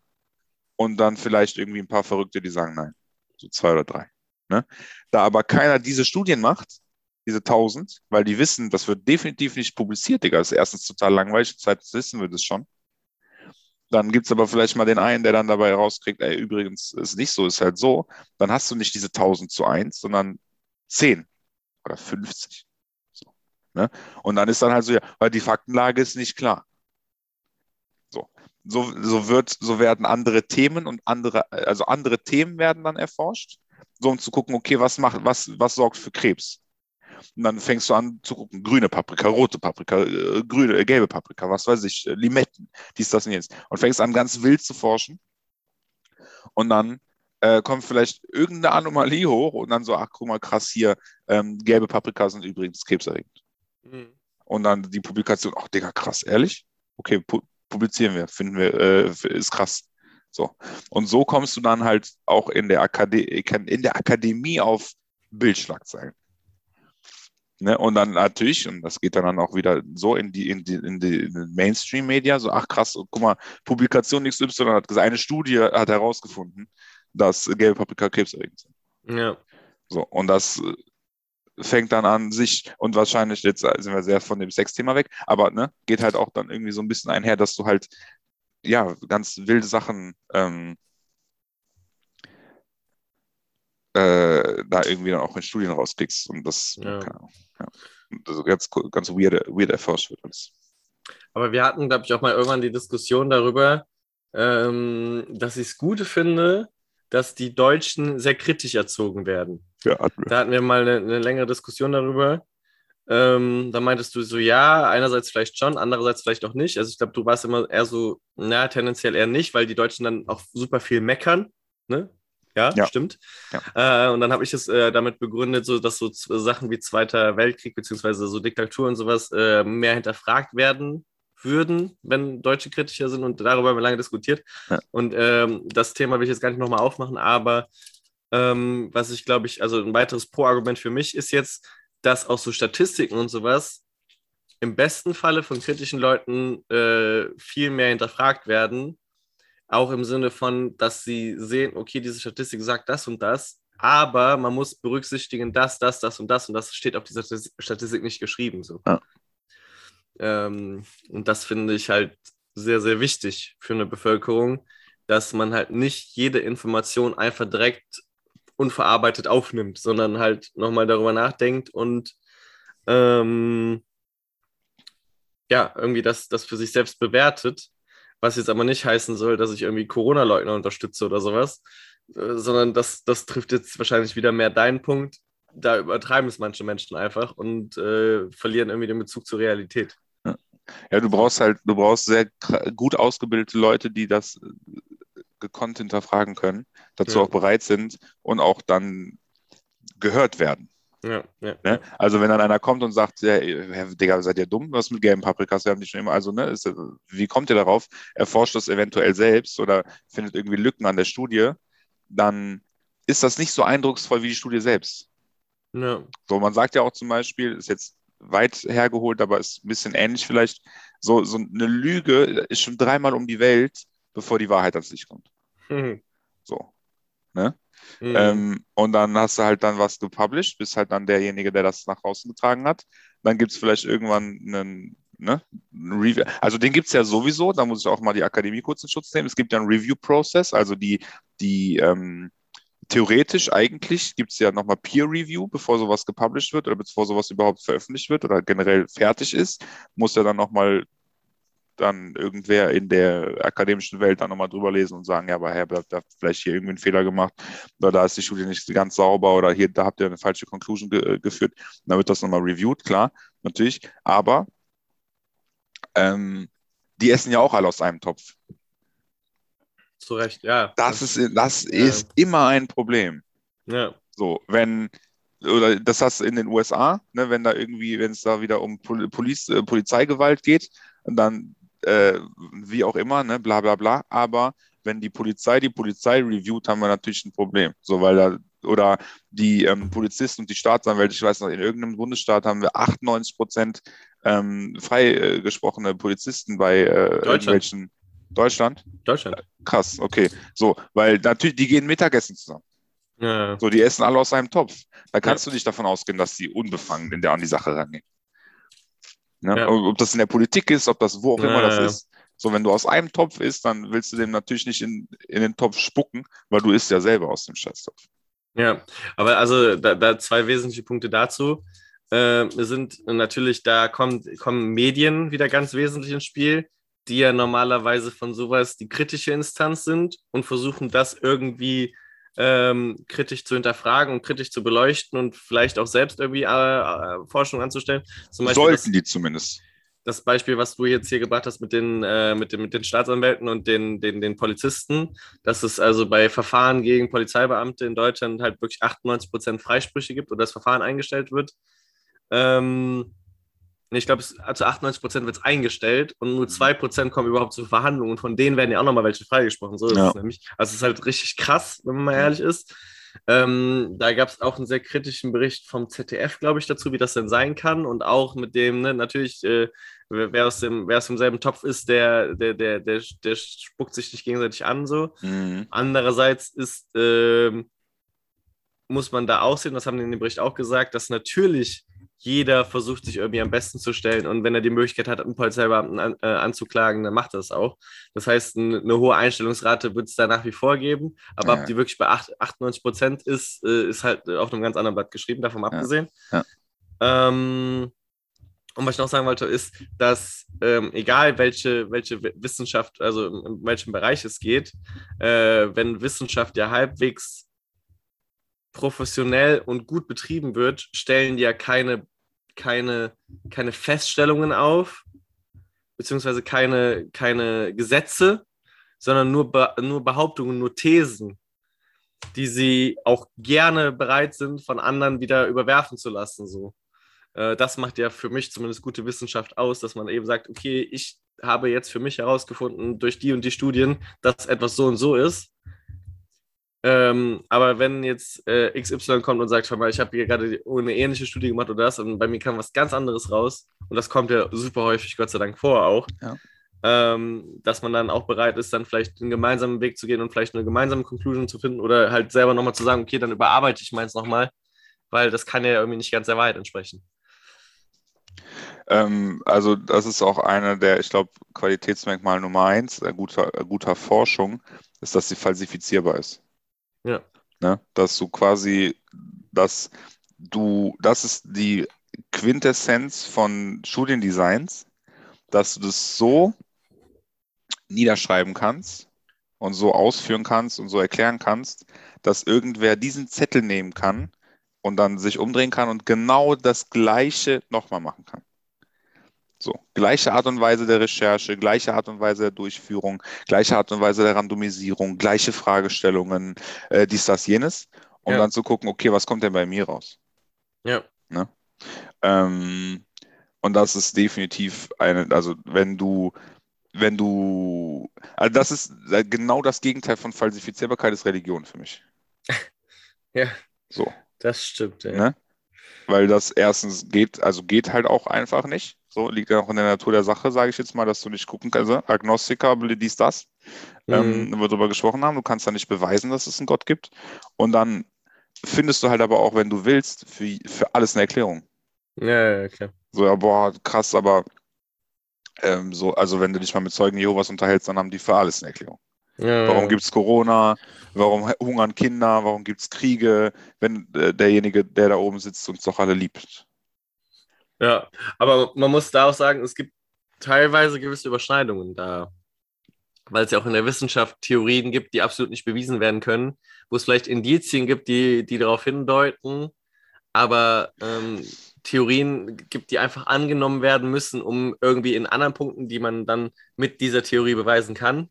und dann vielleicht irgendwie ein paar Verrückte, die sagen nein. So zwei oder drei. Ne? Da aber keiner diese Studien macht, diese tausend, weil die wissen, das wird definitiv nicht publiziert, Digga. Das ist erstens total langweilig, zweitens wissen wir das schon. Dann gibt es aber vielleicht mal den einen, der dann dabei rauskriegt, ey, übrigens ist nicht so, ist halt so. Dann hast du nicht diese 1000 zu 1, sondern 10 oder 50. So, ne? Und dann ist dann halt so, ja, weil die Faktenlage ist nicht klar. So. So, so, wird, so werden andere Themen und andere, also andere Themen werden dann erforscht so um zu gucken, okay, was macht, was, was sorgt für Krebs? Und dann fängst du an zu gucken, grüne Paprika, rote Paprika, äh, grüne, äh, gelbe Paprika, was weiß ich, äh, Limetten, dies, das und jetzt. Und fängst an, ganz wild zu forschen. Und dann äh, kommt vielleicht irgendeine Anomalie hoch und dann so, ach, guck mal, krass, hier, ähm, gelbe Paprika sind übrigens krebserregend. Mhm. Und dann die Publikation, ach, Digga, krass, ehrlich? Okay, pu publizieren wir, finden wir, äh, ist krass. So. Und so kommst du dann halt auch in der, Akade in der Akademie auf Bildschlagzeilen. Ne? Und dann natürlich, und das geht dann auch wieder so in die, in die, in die, in die Mainstream-Media, so, ach krass, guck mal, Publikation XY hat gesagt, eine Studie hat herausgefunden, dass gelbe Paprika krebserregend sind. Ja. So, und das äh, fängt dann an sich, und wahrscheinlich, jetzt sind wir sehr von dem Sexthema weg, aber ne, geht halt auch dann irgendwie so ein bisschen einher, dass du halt ja, ganz wilde Sachen ähm, äh, da irgendwie dann auch in Studien rauskriegst und das, ja. ja, ganz, ganz weird, weird erforscht wird alles. Aber wir hatten, glaube ich, auch mal irgendwann die Diskussion darüber, ähm, dass ich es gut finde, dass die Deutschen sehr kritisch erzogen werden. Ja, hatten. Da hatten wir mal eine, eine längere Diskussion darüber. Ähm, da meintest du so, ja, einerseits vielleicht schon, andererseits vielleicht auch nicht. Also ich glaube, du warst immer eher so, na, tendenziell eher nicht, weil die Deutschen dann auch super viel meckern. Ne? Ja, ja, stimmt. Ja. Äh, und dann habe ich es äh, damit begründet, so, dass so Sachen wie Zweiter Weltkrieg beziehungsweise so Diktatur und sowas äh, mehr hinterfragt werden würden, wenn Deutsche kritischer sind und darüber haben wir lange diskutiert. Ja. Und ähm, das Thema will ich jetzt gar nicht nochmal aufmachen, aber ähm, was ich glaube ich, also ein weiteres Pro-Argument für mich ist jetzt, dass auch so Statistiken und sowas im besten Falle von kritischen Leuten äh, viel mehr hinterfragt werden. Auch im Sinne von, dass sie sehen, okay, diese Statistik sagt das und das, aber man muss berücksichtigen, dass das, das und das und das steht auf dieser Statistik nicht geschrieben. So. Ja. Ähm, und das finde ich halt sehr, sehr wichtig für eine Bevölkerung, dass man halt nicht jede Information einfach direkt unverarbeitet aufnimmt, sondern halt nochmal darüber nachdenkt und ähm, ja, irgendwie das, das für sich selbst bewertet, was jetzt aber nicht heißen soll, dass ich irgendwie Corona-Leugner unterstütze oder sowas, äh, sondern das, das trifft jetzt wahrscheinlich wieder mehr deinen Punkt. Da übertreiben es manche Menschen einfach und äh, verlieren irgendwie den Bezug zur Realität. Ja, du brauchst halt, du brauchst sehr gut ausgebildete Leute, die das gekonnt hinterfragen können, dazu ja. auch bereit sind und auch dann gehört werden. Ja, ja, ne? Also wenn dann einer kommt und sagt, ja, Digga, seid ihr dumm, was mit gelben Paprikas, wir haben die schon immer, also ne, ist, wie kommt ihr darauf? Erforscht das eventuell selbst oder findet irgendwie Lücken an der Studie, dann ist das nicht so eindrucksvoll wie die Studie selbst. Ja. So, man sagt ja auch zum Beispiel, ist jetzt weit hergeholt, aber ist ein bisschen ähnlich vielleicht, so, so eine Lüge ist schon dreimal um die Welt, bevor die Wahrheit ans Licht kommt. Mhm. So. Ne? Mhm. Ähm, und dann hast du halt dann was gepublished, bist halt dann derjenige, der das nach außen getragen hat. Dann gibt es vielleicht irgendwann einen, ne, Review. Also den gibt es ja sowieso, da muss ich auch mal die Akademie kurz in Schutz nehmen. Es gibt ja einen Review-Prozess, also die, die ähm, theoretisch eigentlich gibt es ja nochmal Peer Review, bevor sowas gepublished wird oder bevor sowas überhaupt veröffentlicht wird oder generell fertig ist, muss ja dann nochmal dann irgendwer in der akademischen Welt dann nochmal drüber lesen und sagen, ja, aber Herr, habt ihr vielleicht hier irgendwie einen Fehler gemacht oder da ist die Studie nicht ganz sauber oder hier, da habt ihr eine falsche Conclusion ge geführt. Dann wird das nochmal reviewed, klar, natürlich. Aber ähm, die essen ja auch alle aus einem Topf. Zu Recht, ja. Das, das ist, das ja. ist immer ein Problem. Ja. So, wenn, oder das hast du in den USA, ne, wenn da irgendwie, wenn es da wieder um Pol Poliz äh, Polizeigewalt geht, dann äh, wie auch immer, ne, bla bla bla, aber wenn die Polizei die Polizei reviewt, haben wir natürlich ein Problem. So, weil da, oder die ähm, Polizisten und die Staatsanwälte, ich weiß noch, in irgendeinem Bundesstaat haben wir 98 Prozent ähm, freigesprochene äh, Polizisten bei äh, irgendwelchen Deutschland? Deutschland. Krass, okay. So, weil natürlich, die gehen Mittagessen zusammen. Ja. So, die essen alle aus einem Topf. Da kannst ja. du nicht davon ausgehen, dass die unbefangen in der, an die Sache rangehen. Ne? Ja. Ob das in der Politik ist, ob das wo auch immer das ist. So, wenn du aus einem Topf isst, dann willst du dem natürlich nicht in, in den Topf spucken, weil du isst ja selber aus dem Scheißtopf. Ja, aber also da, da zwei wesentliche Punkte dazu äh, sind natürlich, da kommt, kommen Medien wieder ganz wesentlich ins Spiel, die ja normalerweise von sowas die kritische Instanz sind und versuchen das irgendwie ähm, kritisch zu hinterfragen und kritisch zu beleuchten und vielleicht auch selbst irgendwie äh, äh, Forschung anzustellen. Zum Sollten das, die zumindest. Das Beispiel, was du jetzt hier gebracht hast mit den, äh, mit den, mit den Staatsanwälten und den, den, den Polizisten, dass es also bei Verfahren gegen Polizeibeamte in Deutschland halt wirklich 98 Prozent Freisprüche gibt oder das Verfahren eingestellt wird. Ähm, ich glaube, zu 98 Prozent wird es eingestellt und nur 2 mhm. Prozent kommen überhaupt zur Verhandlung und von denen werden ja auch nochmal welche freigesprochen. So ist ja. es nämlich. Also es ist halt richtig krass, wenn man mal ehrlich ist. Ähm, da gab es auch einen sehr kritischen Bericht vom ZDF, glaube ich, dazu, wie das denn sein kann. Und auch mit dem, ne, natürlich, äh, wer, aus dem, wer aus demselben Topf ist, der, der, der, der, der spuckt sich nicht gegenseitig an. so. Mhm. Andererseits ist, äh, muss man da auch sehen, das haben die in dem Bericht auch gesagt, dass natürlich jeder versucht sich irgendwie am besten zu stellen und wenn er die Möglichkeit hat, einen Polizeibeamten an, äh, anzuklagen, dann macht er das auch. Das heißt, ein, eine hohe Einstellungsrate wird es da nach wie vor geben, aber ja. ob die wirklich bei 8, 98 Prozent ist, äh, ist halt auf einem ganz anderen Blatt geschrieben, davon abgesehen. Ja. Ja. Ähm, und was ich noch sagen wollte, ist, dass ähm, egal welche, welche Wissenschaft, also in, in welchem Bereich es geht, äh, wenn Wissenschaft ja halbwegs professionell und gut betrieben wird, stellen die ja keine keine, keine Feststellungen auf, beziehungsweise keine, keine Gesetze, sondern nur, Be nur Behauptungen, nur Thesen, die sie auch gerne bereit sind, von anderen wieder überwerfen zu lassen. So. Äh, das macht ja für mich zumindest gute Wissenschaft aus, dass man eben sagt, okay, ich habe jetzt für mich herausgefunden durch die und die Studien, dass etwas so und so ist. Ähm, aber wenn jetzt äh, XY kommt und sagt, schau mal, ich habe hier gerade eine ähnliche Studie gemacht oder das und bei mir kam was ganz anderes raus und das kommt ja super häufig, Gott sei Dank, vor auch, ja. ähm, dass man dann auch bereit ist, dann vielleicht einen gemeinsamen Weg zu gehen und vielleicht eine gemeinsame Conclusion zu finden oder halt selber nochmal zu sagen, okay, dann überarbeite ich meins nochmal, weil das kann ja irgendwie nicht ganz der Wahrheit entsprechen. Ähm, also das ist auch eine der, ich glaube, Qualitätsmerkmal Nummer eins guter, guter Forschung, ist, dass sie falsifizierbar ist. Ja. Ne? Dass du quasi, dass du, das ist die Quintessenz von Studiendesigns, dass du das so niederschreiben kannst und so ausführen kannst und so erklären kannst, dass irgendwer diesen Zettel nehmen kann und dann sich umdrehen kann und genau das Gleiche nochmal machen kann. So, gleiche Art und Weise der Recherche, gleiche Art und Weise der Durchführung, gleiche Art und Weise der Randomisierung, gleiche Fragestellungen, äh, dies, das, jenes, um ja. dann zu gucken, okay, was kommt denn bei mir raus? Ja. Ne? Ähm, und das ist definitiv eine, also wenn du, wenn du, also das ist äh, genau das Gegenteil von Falsifizierbarkeit ist Religion für mich. ja. So. Das stimmt, ja. Ne? Weil das erstens geht, also geht halt auch einfach nicht. So liegt ja auch in der Natur der Sache, sage ich jetzt mal, dass du nicht gucken kannst. Also Agnostiker, dies, das, mhm. ähm, wir darüber gesprochen haben. Du kannst da nicht beweisen, dass es einen Gott gibt. Und dann findest du halt aber auch, wenn du willst, für, für alles eine Erklärung. Ja, ja, klar. So, ja, boah, krass, aber ähm, so, also wenn du dich mal mit Zeugen Jehovas unterhältst, dann haben die für alles eine Erklärung. Ja, warum gibt es Corona? Warum hungern Kinder? Warum gibt es Kriege? Wenn äh, derjenige, der da oben sitzt, uns doch alle liebt. Ja, aber man muss da auch sagen, es gibt teilweise gewisse Überschneidungen da. Weil es ja auch in der Wissenschaft Theorien gibt, die absolut nicht bewiesen werden können, wo es vielleicht Indizien gibt, die, die darauf hindeuten, aber ähm, Theorien gibt, die einfach angenommen werden müssen, um irgendwie in anderen Punkten, die man dann mit dieser Theorie beweisen kann,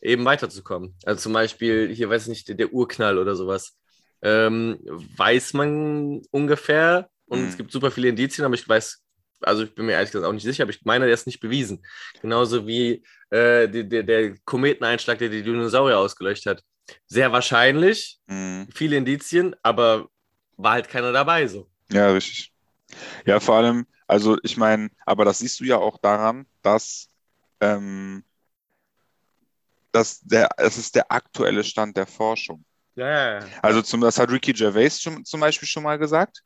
eben weiterzukommen. Also zum Beispiel, hier weiß ich nicht, der, Urknall oder sowas. Ähm, weiß man ungefähr und mhm. es gibt super viele Indizien, aber ich weiß, also ich bin mir ehrlich gesagt auch nicht sicher, aber ich meine, der ist nicht bewiesen. Genauso wie äh, die, der, der Kometeneinschlag, der die Dinosaurier ausgelöscht hat. Sehr wahrscheinlich, mhm. viele Indizien, aber war halt keiner dabei so. Ja, richtig. Ja, vor allem, also ich meine, aber das siehst du ja auch daran, dass ähm, das, der, das ist der aktuelle Stand der Forschung. Ja, ja, ja. Also zum, das hat Ricky Gervais schon, zum Beispiel schon mal gesagt.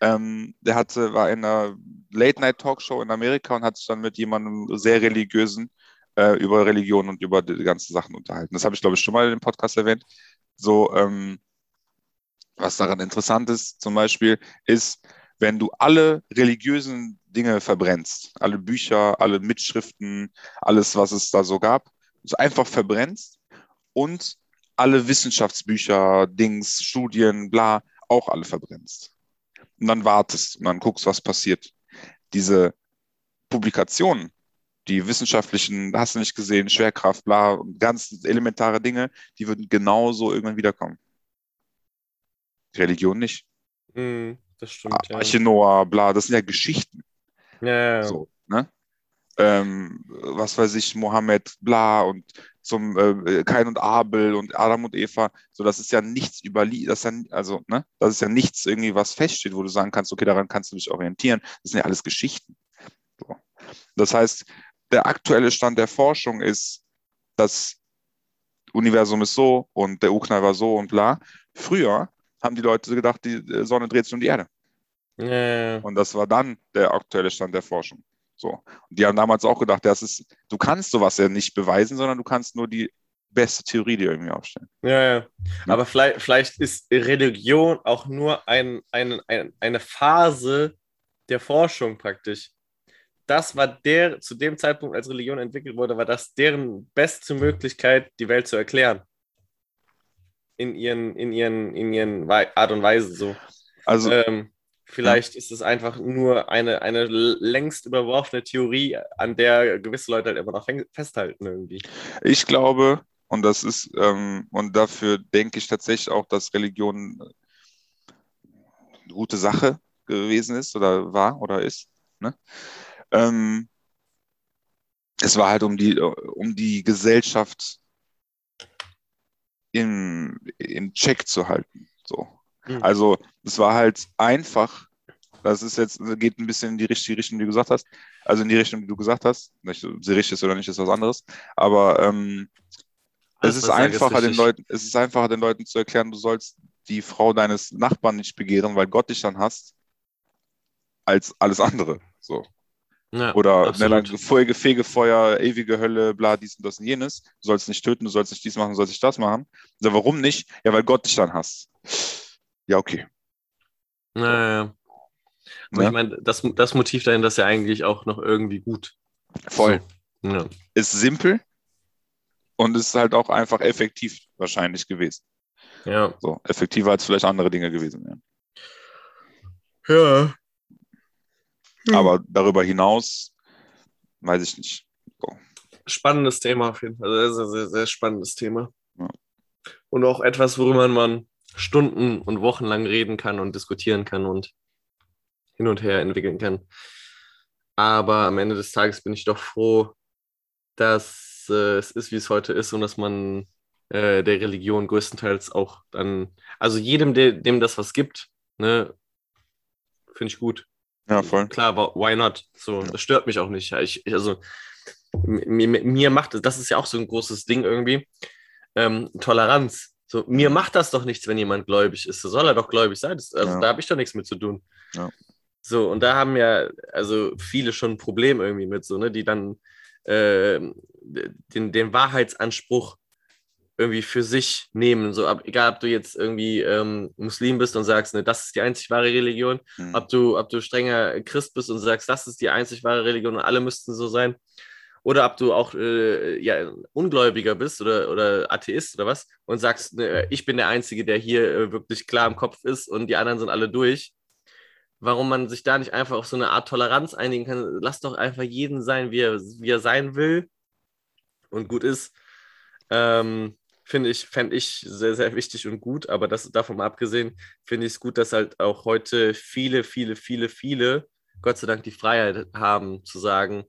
Ähm, der hatte, war in einer Late-Night-Talkshow in Amerika und hat sich dann mit jemandem sehr religiösen äh, über Religion und über die ganzen Sachen unterhalten. Das habe ich, glaube ich, schon mal im Podcast erwähnt. So, ähm, was daran interessant ist, zum Beispiel, ist, wenn du alle religiösen Dinge verbrennst, alle Bücher, alle Mitschriften, alles, was es da so gab, so einfach verbrennst und alle Wissenschaftsbücher, Dings, Studien, bla, auch alle verbrennst. Und dann wartest und dann guckst, was passiert. Diese Publikationen, die wissenschaftlichen, hast du nicht gesehen, Schwerkraft, bla, ganz elementare Dinge, die würden genauso irgendwann wiederkommen. Religion nicht. Mm, das stimmt. Arche ja. Noah, bla, das sind ja Geschichten. Ja, ja, ja. So, ne? Ähm, was weiß ich, Mohammed, bla und zum äh, Kain und Abel und Adam und Eva, so das ist ja nichts überliefert, das ja, also, ne, das ist ja nichts irgendwie, was feststeht, wo du sagen kannst, okay, daran kannst du dich orientieren. Das sind ja alles Geschichten. So. Das heißt, der aktuelle Stand der Forschung ist, das Universum ist so und der Urknall war so und bla. Früher haben die Leute gedacht, die äh, Sonne dreht sich um die Erde. Ja. Und das war dann der aktuelle Stand der Forschung. So. Und die haben damals auch gedacht, das ist, du kannst sowas ja nicht beweisen, sondern du kannst nur die beste Theorie dir irgendwie aufstellen. Ja, ja. Aber vielleicht, vielleicht ist Religion auch nur ein, ein, ein, eine Phase der Forschung praktisch. Das war der, zu dem Zeitpunkt, als Religion entwickelt wurde, war das deren beste Möglichkeit, die Welt zu erklären in ihren, in ihren, in ihren Art und Weise so. Also ähm, vielleicht ja. ist es einfach nur eine, eine längst überworfene Theorie, an der gewisse Leute halt immer noch festhalten irgendwie. Ich glaube, und das ist, ähm, und dafür denke ich tatsächlich auch, dass Religion eine gute Sache gewesen ist oder war oder ist. Ne? Ähm, es war halt um die, um die Gesellschaft in, in Check zu halten. So. Mhm. Also es war halt einfach, das ist jetzt, geht ein bisschen in die richtige Richtung, die du gesagt hast. Also in die Richtung, die du gesagt hast. Nicht, ob sie richtig ist oder nicht, ist was anderes. Aber ähm, es ist einfacher, den Leuten, es ist einfacher, den Leuten zu erklären, du sollst die Frau deines Nachbarn nicht begehren, weil Gott dich dann hasst, als alles andere. So. Ja, Oder ne, Feuge, Fegefeuer, ewige Hölle, bla, dies und das und jenes. Du sollst nicht töten, du sollst nicht dies machen, du sollst nicht das machen. Also, warum nicht? Ja, weil Gott dich dann hasst. Ja, okay. Naja. Ja. Ich meine, das, das Motiv dahinter ist ja eigentlich auch noch irgendwie gut. Voll. So. Ja. Ist simpel und ist halt auch einfach effektiv wahrscheinlich gewesen. Ja. So, effektiver als vielleicht andere Dinge gewesen wären. Ja. Hm. Aber darüber hinaus weiß ich nicht. So. Spannendes Thema auf jeden Fall. Sehr, sehr, sehr, sehr spannendes Thema. Ja. Und auch etwas, worüber man Stunden und Wochen lang reden kann und diskutieren kann und hin und her entwickeln kann. Aber am Ende des Tages bin ich doch froh, dass äh, es ist, wie es heute ist und dass man äh, der Religion größtenteils auch dann, also jedem, der, dem das was gibt, ne, finde ich gut. Ja, voll. Klar, why not? So, das stört mich auch nicht. Ich, also, mir, mir macht das, das ist ja auch so ein großes Ding irgendwie. Ähm, Toleranz. So, mir macht das doch nichts, wenn jemand gläubig ist. So soll er doch gläubig sein. Das, also, ja. da habe ich doch nichts mit zu tun. Ja. So, und da haben ja also viele schon ein Problem irgendwie mit, so, ne, die dann äh, den, den Wahrheitsanspruch irgendwie für sich nehmen. So, ab, egal, ob du jetzt irgendwie ähm, Muslim bist und sagst, ne, das ist die einzig wahre Religion, Mhm. ob du, ob du strenger Christ bist und sagst, das ist die einzig wahre Religion und alle müssten so sein. Oder ob du auch äh, ja, Ungläubiger bist oder, oder Atheist oder was und sagst, ne, ich bin der Einzige, der hier äh, wirklich klar im Kopf ist und die anderen sind alle durch. Warum man sich da nicht einfach auf so eine Art Toleranz einigen kann, lass doch einfach jeden sein, wie er, wie er sein will und gut ist. Ähm, finde ich, fände ich sehr, sehr wichtig und gut, aber das davon mal abgesehen, finde ich es gut, dass halt auch heute viele, viele, viele, viele, Gott sei Dank, die Freiheit haben zu sagen,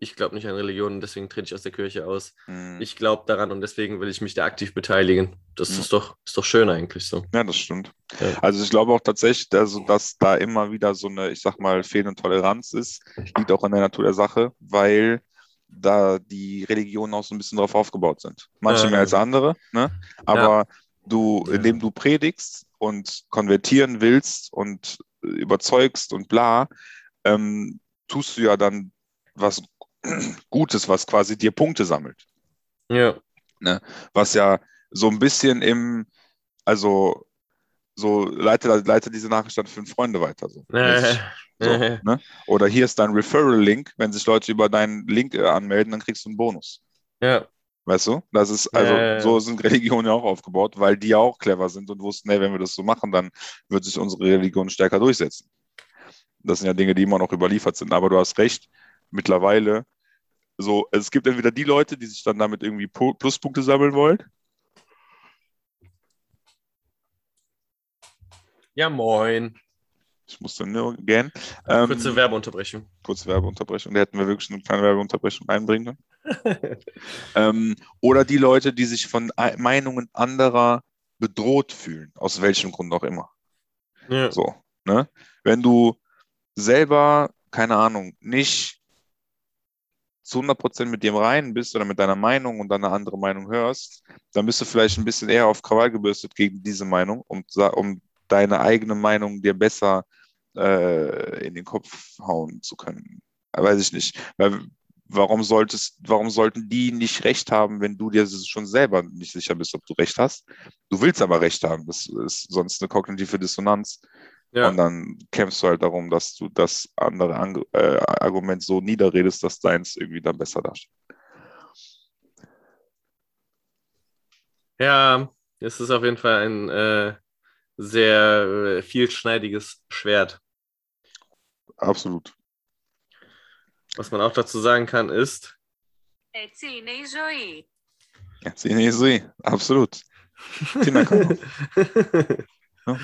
ich glaube nicht an Religionen, deswegen trete ich aus der Kirche aus. Mhm. Ich glaube daran und deswegen will ich mich da aktiv beteiligen. Das Ja. ist, doch, ist doch schön eigentlich so. Ja, das stimmt. Ja. Also ich glaube auch tatsächlich, also, dass da immer wieder so eine, ich sag mal, fehlende Toleranz ist, liegt auch in der Natur der Sache, weil da die Religionen auch so ein bisschen drauf aufgebaut sind. Manche Ja. mehr als andere, ne? Aber du, Ja. indem du predigst und konvertieren willst und überzeugst und bla, ähm, tust du ja dann was Gutes, was quasi dir Punkte sammelt Ja, was ja so ein bisschen im, also so leite, leite diese Nachricht an fünf Freunde weiter. So. mäßig. So, Äh, ne? Oder hier ist dein Referral-Link, wenn sich Leute über deinen Link äh, anmelden, dann kriegst du einen Bonus. ja, Weißt du? Das ist, also Äh. so sind Religionen ja auch aufgebaut, weil die ja auch clever sind und wussten, hey, wenn wir das so machen, dann wird sich unsere Religion stärker durchsetzen. Das sind ja Dinge, die immer noch überliefert sind. Aber du hast recht, mittlerweile, so, es gibt entweder die Leute, die sich dann damit irgendwie Pu- Pluspunkte sammeln wollen, ja, moin. Ich musste nur gehen. Ähm, Kurze Werbeunterbrechung. kurze Werbeunterbrechung. Da hätten wir wirklich eine kleine Werbeunterbrechung einbringen können. ähm, oder die Leute, die sich von Meinungen anderer bedroht fühlen, aus welchem Grund auch immer. Ja. So, ne? Wenn du selber, keine Ahnung, nicht zu 100% mit dem rein bist oder mit deiner Meinung und dann eine andere Meinung hörst, dann bist du vielleicht ein bisschen eher auf Krawall gebürstet gegen diese Meinung, um, um deine eigene Meinung dir besser äh, in den Kopf hauen zu können. Weiß ich nicht. Weil, warum, solltest, warum sollten die nicht recht haben, wenn du dir schon selber nicht sicher bist, ob du recht hast? Du willst aber recht haben. Das ist sonst eine kognitive Dissonanz. Ja. Und dann kämpfst du halt darum, dass du das andere Ange äh, Argument so niederredest, dass deins irgendwie dann besser dasteht. Ja, es ist auf jeden Fall ein äh, sehr äh, vielschneidiges Schwert. Absolut. Was man auch dazu sagen kann, ist. Äh, absolut. Tina ja.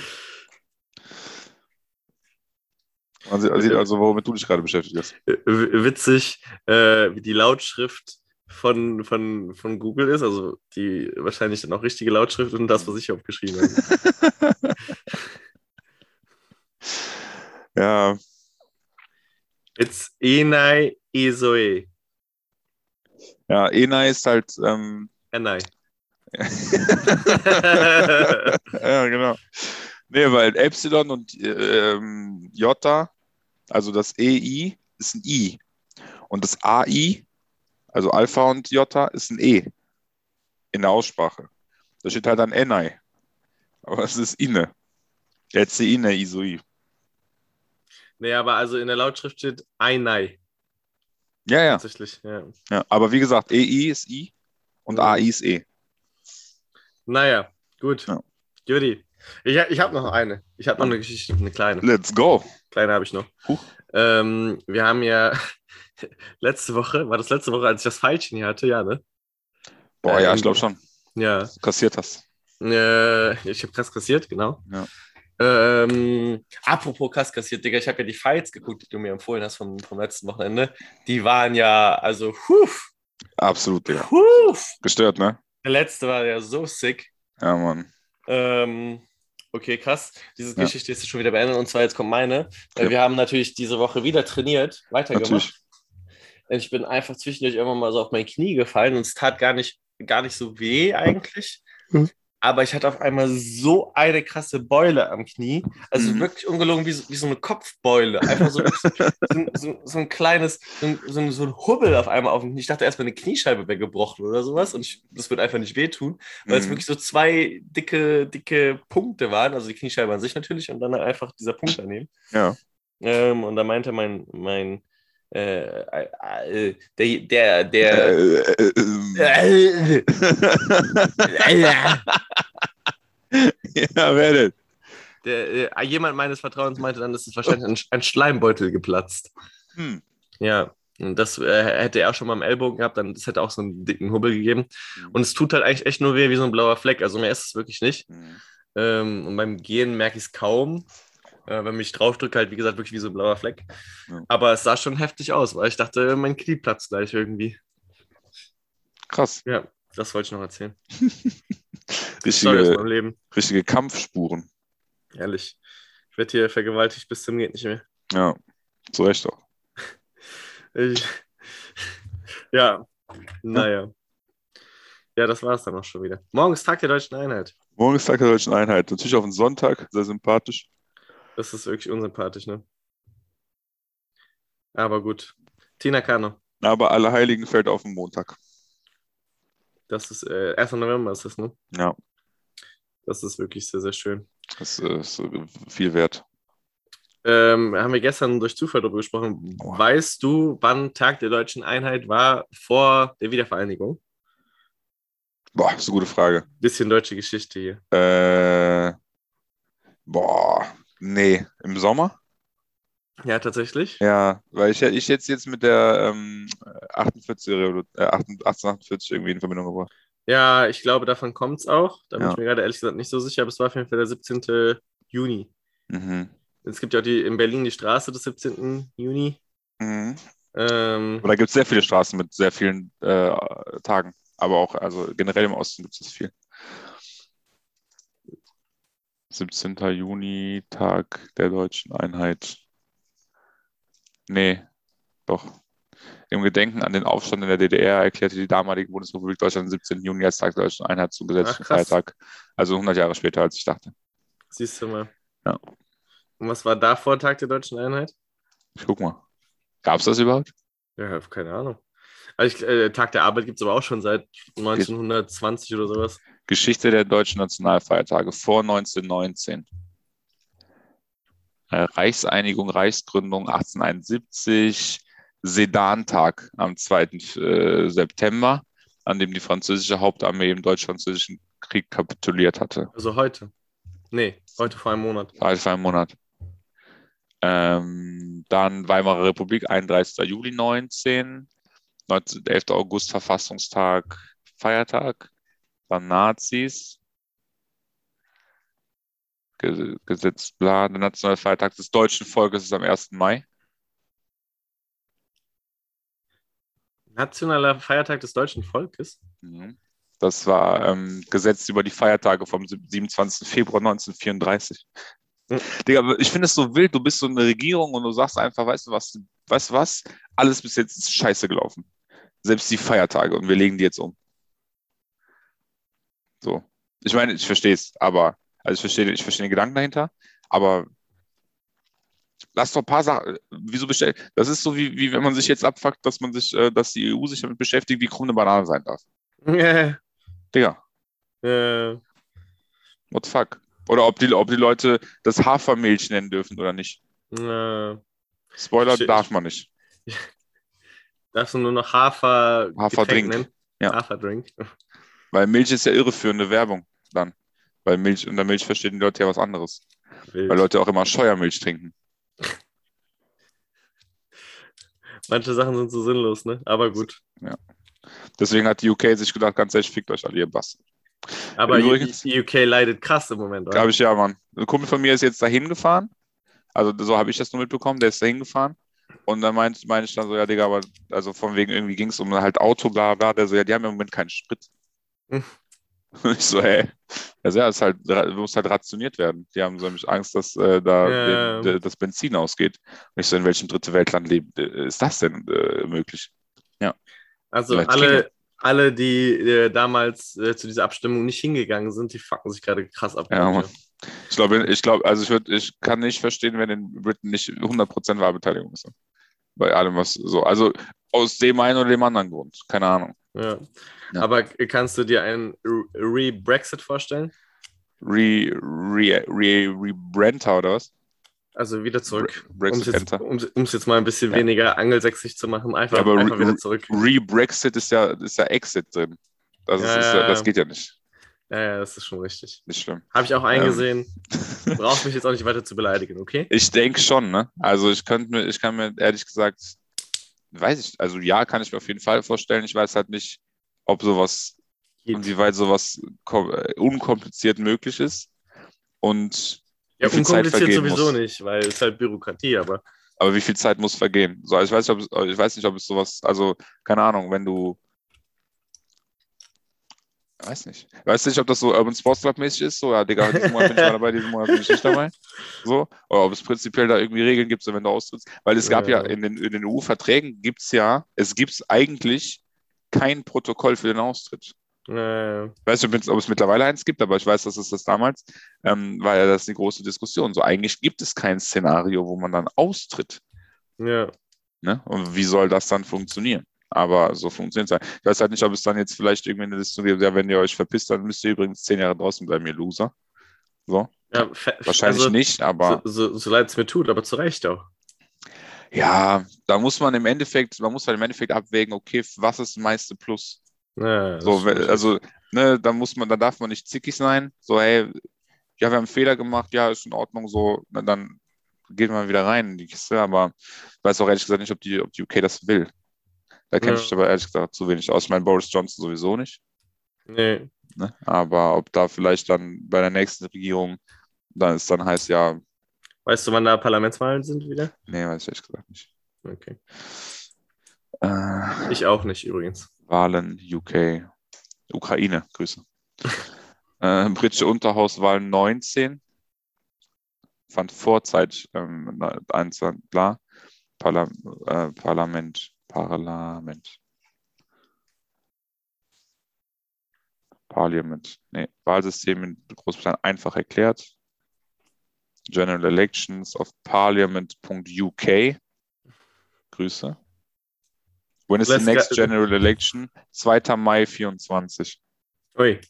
Man sieht, sieht also, womit du dich gerade beschäftigt hast. Witzig, äh, wie die Lautschrift von, von, von Google ist, also die wahrscheinlich dann auch richtige Lautschrift und das, was ich aufgeschrieben habe. Ja, It's Enai Esoe. ja, Ena ist halt, ähm, Enai. ja, genau. Nee, weil Epsilon und ähm, Jota, also das EI, ist ein I. Und das AI, also Alpha und Jota, ist ein E in der Aussprache. Da steht halt dann Enai. Aber es ist Ine. Jetzt die Ine Isoi. nee, aber also in der Lautschrift steht Einai. Ja, ja, Tatsächlich, ja. ja. Aber wie gesagt, EI ist I und Mhm. AI ist E. Naja, gut. Ja. Judy, ich, ich habe noch eine. Ich habe noch eine Geschichte, eine kleine. Let's go. Kleine habe ich noch. Ähm, wir haben ja letzte Woche, war das letzte Woche, als ich das Pfeilchen hier hatte? Ja, ne? Boah, Äh, ja, ich glaube schon. Ja. Kassiert hast. Äh, ich habe krass kassiert, genau. Ja. Ähm, apropos krass kassiert, Digga, ich habe ja die Fights geguckt, die du mir empfohlen hast vom, vom letzten Wochenende. Die waren ja, also, huf, Absolut, Digga. huf. Gestört, ne? Der letzte war ja so sick. Ja, Mann. Ähm, okay, krass. Diese Ja. Geschichte ist schon wieder beendet und zwar jetzt kommt meine. Äh, Ja. Wir haben natürlich diese Woche wieder trainiert, weitergemacht. Natürlich. Und Ich bin einfach zwischendurch irgendwann mal so auf mein Knie gefallen und es tat gar nicht, gar nicht so weh eigentlich. Mhm. Aber ich hatte auf einmal so eine krasse Beule am Knie. Also Mhm. wirklich ungelogen wie, so- wie so eine Kopfbeule. Einfach so, so, so, ein kleines, so ein, so, ein, Hubbel auf einmal auf dem Knie. Ich dachte erstmal eine Kniescheibe wäre gebrochen oder sowas und ich, das wird einfach nicht wehtun, weil es Mhm. wirklich so zwei dicke, dicke Punkte waren. Also die Kniescheibe an sich natürlich und dann einfach dieser Punkt daneben. Ja. Ähm, und da meinte mein, mein äh, äh, der, der, der, Äh, äh, ähm. äh, ja, wer denn? der, äh, jemand meines Vertrauens meinte dann, das ist wahrscheinlich ein, ein Schleimbeutel geplatzt. Hm. Ja, und das äh, hätte er schon mal im Ellbogen gehabt, dann das hätte auch so einen dicken Hubbel gegeben. Und es tut halt eigentlich echt nur weh wie so ein blauer Fleck. Also mehr ist es wirklich nicht. Hm. Ähm, und beim Gehen merke ich es kaum. Äh, wenn mich draufdrücke, halt wie gesagt, wirklich wie so ein blauer Fleck. Ja. Aber es sah schon heftig aus, weil ich dachte, mein Knie platzt gleich irgendwie. Krass. Ja, das wollte ich noch erzählen. Richtige, richtige Kampfspuren. Ehrlich. Ich werde hier vergewaltigt bis zum geht nicht mehr. Ja, zu Recht auch. Ich, ja, naja. Ja, das war es dann auch schon wieder. Morgen ist Tag der Deutschen Einheit. Morgen ist Tag der Deutschen Einheit. Natürlich auf den Sonntag, sehr sympathisch. Das ist wirklich unsympathisch, ne? Aber gut. Tina Kano. Aber Allerheiligen fällt auf den Montag. Das ist, äh, 1. November ist das, ne? Ja, Das ist wirklich sehr, sehr schön. das ist äh, viel wert. Ähm, haben wir gestern durch Zufall darüber gesprochen. Boah. Weißt du, wann Tag der Deutschen Einheit war vor der Wiedervereinigung? Boah, ist eine gute Frage. Bisschen deutsche Geschichte hier. Äh, boah, nee, im Sommer? Ja, tatsächlich. Ja, weil ich, ich jetzt, jetzt mit der ähm, 48, Revolu- äh, 1848 irgendwie in Verbindung gebracht. Ja, ich glaube, davon kommt es auch. Da bin Ja. ich mir gerade ehrlich gesagt nicht so sicher, aber es war auf jeden Fall der 17. Juni. Mhm. Es gibt ja auch die, in Berlin die Straße des 17. Juni. Mhm. Ähm, Aber da gibt es sehr viele Straßen mit sehr vielen äh, Tagen. Aber auch, also generell im Osten gibt es viel. 17. Juni, Tag der deutschen Einheit. Nee, doch. Im Gedenken an den Aufstand in der DDR erklärte die damalige Bundesrepublik Deutschland am 17. Juni als Tag der deutschen Einheit zum gesetzlichen Ach. Feiertag. Also 100 Jahre später, als ich dachte. siehst du mal. Ja. Und was war davor Tag der Deutschen Einheit? Ich guck mal. Gab es das überhaupt? Ja, keine Ahnung. Also ich, äh, Tag der Arbeit gibt es aber auch schon seit 1920 oder sowas. Geschichte der deutschen Nationalfeiertage vor 1919. Äh, Reichseinigung, Reichsgründung 1871, Sedantag am 2. äh, September, an dem die französische Hauptarmee im deutsch-französischen Krieg kapituliert hatte. Also heute. Nee, heute vor einem Monat. War für einen Monat. Ähm, dann Weimarer Republik, 31. Juli 19, 19, 11. August Verfassungstag, Feiertag, dann Nazis, Ge Gesetz, bla, der nationale Feiertag des deutschen Volkes ist am 1. Mai. Nationaler Feiertag des deutschen Volkes. Mhm. Das war ähm, Gesetz über die Feiertage vom 27. Februar 1934. Mhm. Digga, ich finde es so wild, du bist so eine Regierung und du sagst einfach, weißt du was, weißt du was, alles bis jetzt ist scheiße gelaufen. Selbst die Feiertage und wir legen die jetzt um. So. Ich meine, ich verstehe es, aber, also ich verstehe, ich verstehe den Gedanken dahinter, aber lass doch ein paar Sachen, wieso bestellt, das ist so wie, wie wenn man sich jetzt abfuckt, dass man sich, äh, dass die EU sich damit beschäftigt, wie krumm eine Banane sein darf. Äh, Digga, äh, what the fuck? Oder ob die, ob die Leute das Hafermilch nennen dürfen oder nicht. äh, Spoiler Ich- darf man nicht. darfst du nur noch Hafer Haferdrink. Nennen? Ja. Haferdrink. Weil Milch ist ja irreführende Werbung dann. Weil Milch, unter Milch verstehen die Leute ja was anderes. Wild. Weil Leute auch immer Scheuermilch trinken. Manche Sachen sind so sinnlos, ne? Aber gut. Deswegen hat die UK sich gedacht, ganz ehrlich, fickt euch alle, ihr Bass. Aber Übrigens- die UK leidet krass im Moment, oder? Glaube ich ja, Mann. Ein Kumpel von mir ist jetzt dahin gefahren. Also so habe ich das nur mitbekommen, der ist dahin gefahren. Und dann meinte meine ich dann so, ja, Digga, aber also von wegen irgendwie ging es um halt Auto, bla bla. Der so, ja, die haben im Moment keinen Sprit. Hm. Ich so, hey. Also ja, es ist halt, muss halt rationiert werden. Die haben so nämlich Angst, dass äh, da Ja. den- das Benzin ausgeht. Und ich so, in welchem dritte Weltland lebt, äh, ist das denn äh, möglich? Also Vielleicht alle, alle, die äh, damals äh, zu dieser Abstimmung nicht hingegangen sind, die fucken sich gerade krass ab. Ja, Mann. Ich glaube, ich glaube, also ich würde, ich kann nicht verstehen, wenn in Britain nicht 100% Wahlbeteiligung ist. Bei allem, was so, also aus dem einen oder dem anderen Grund. Keine Ahnung. Ja. Ja. Aber kannst du dir einen Re- Re-Brexit vorstellen? Re, re, re, Rebrenta oder was? Also wieder zurück. Bre- Um es jetzt, um's jetzt mal ein bisschen Ja. weniger angelsächsisch zu machen, einfach, Ja, aber einfach Re- wieder Re- zurück. Re-Brexit ist ja, ist ja Exit drin. Das, ist, ist, das geht ja nicht. Ja, ja, das ist schon richtig. Nicht schlimm. Habe ich auch eingesehen. Ähm. Brauchst mich jetzt auch nicht weiter zu beleidigen, okay? Ich denke schon, ne? Also ich könnte mir, ich kann mir ehrlich gesagt, weiß ich, also ja, kann ich mir auf jeden Fall vorstellen. Ich weiß halt nicht, ob sowas, inwieweit sowas äh, unkompliziert möglich ist. Und Ja, wie viel Zeit unkompliziert sowieso muss. nicht, weil es halt Bürokratie, aber Aber wie viel Zeit muss vergehen? So, ich weiß nicht, ob ich weiß nicht, ob es sowas, also keine Ahnung, wenn du, weiß nicht, weiß nicht, ob das so Urban Sports Club mäßig ist, so, ja, Digga, diesen Monat bin ich mal dabei, diesen Monat bin ich nicht dabei, so, oder ob es prinzipiell da irgendwie Regeln gibt, so wenn du austrittst, weil es gab ja, Ja. in den, in den EU-Verträgen gibt es ja, es gibt eigentlich kein Protokoll für den Austritt. äh, Ich weiß nicht, ob es- ob es mittlerweile eins gibt, aber ich weiß, dass es das damals, ähm, war ja das eine große Diskussion. So eigentlich gibt es kein Szenario, wo man dann austritt. ja. Ne? Und wie soll das dann funktionieren? Aber so funktioniert es halt. Ich weiß halt nicht, ob es dann jetzt vielleicht irgendwie eine Liste gibt, ja, wenn ihr euch verpisst, dann müsst ihr übrigens zehn Jahre draußen bleiben, ihr Loser. So, ja wahrscheinlich also, nicht, aber So, so, so leid es mir tut, aber zu Recht auch. ja, da muss man im Endeffekt, man muss halt im Endeffekt abwägen, okay, was ist das meiste Plus? Ja, das So, also, ne, da muss man, da darf man nicht zickig sein. So, hey, ja, wir haben einen Fehler gemacht, ja, ist in Ordnung, so, na, dann geht man wieder rein in die Kiste, aber ich weiß auch ehrlich gesagt nicht, ob die, ob die UK das will. Da kenne Ja. ich aber ehrlich gesagt zu wenig aus. Ich meine, Boris Johnson sowieso nicht. nee. Ne? Aber ob da vielleicht dann bei der nächsten Regierung dann es dann heißt, ja, Weißt du, wann da Parlamentswahlen sind wieder? nee, weiß ich ehrlich gesagt nicht. Okay. Äh, Ich auch nicht übrigens. Wahlen, UK, Ukraine, Grüße. äh, britische Unterhauswahlen 19. Fand vorzeitig ähm, 21, bla. Parla äh, Parlament, Parlament. Parliament. Nee, Wahlsystem in Großbritannien einfach erklärt. General Elections of Parliament.uk. Grüße. When is the next general election? 2. Mai 24. Ui,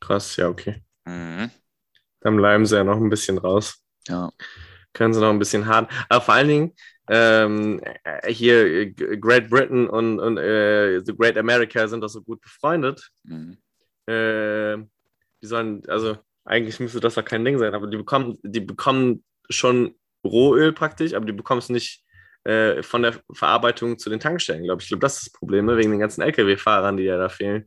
krass, ja, okay. Mhm. Dann bleiben sie ja noch ein bisschen raus. Ja. Können sie noch ein bisschen hart. Aber vor allen Dingen, ähm, äh, hier äh, Great Britain und, und äh, The Great America sind doch so gut befreundet. Mhm. Äh, die sollen, also eigentlich müsste das doch kein Ding sein, aber die bekommen, die bekommen schon Rohöl praktisch, aber die bekommen es nicht äh, von der Verarbeitung zu den Tankstellen, glaube ich. Ich glaube, das ist das Problem, ne? wegen den ganzen Lkw-Fahrern, die ja da fehlen.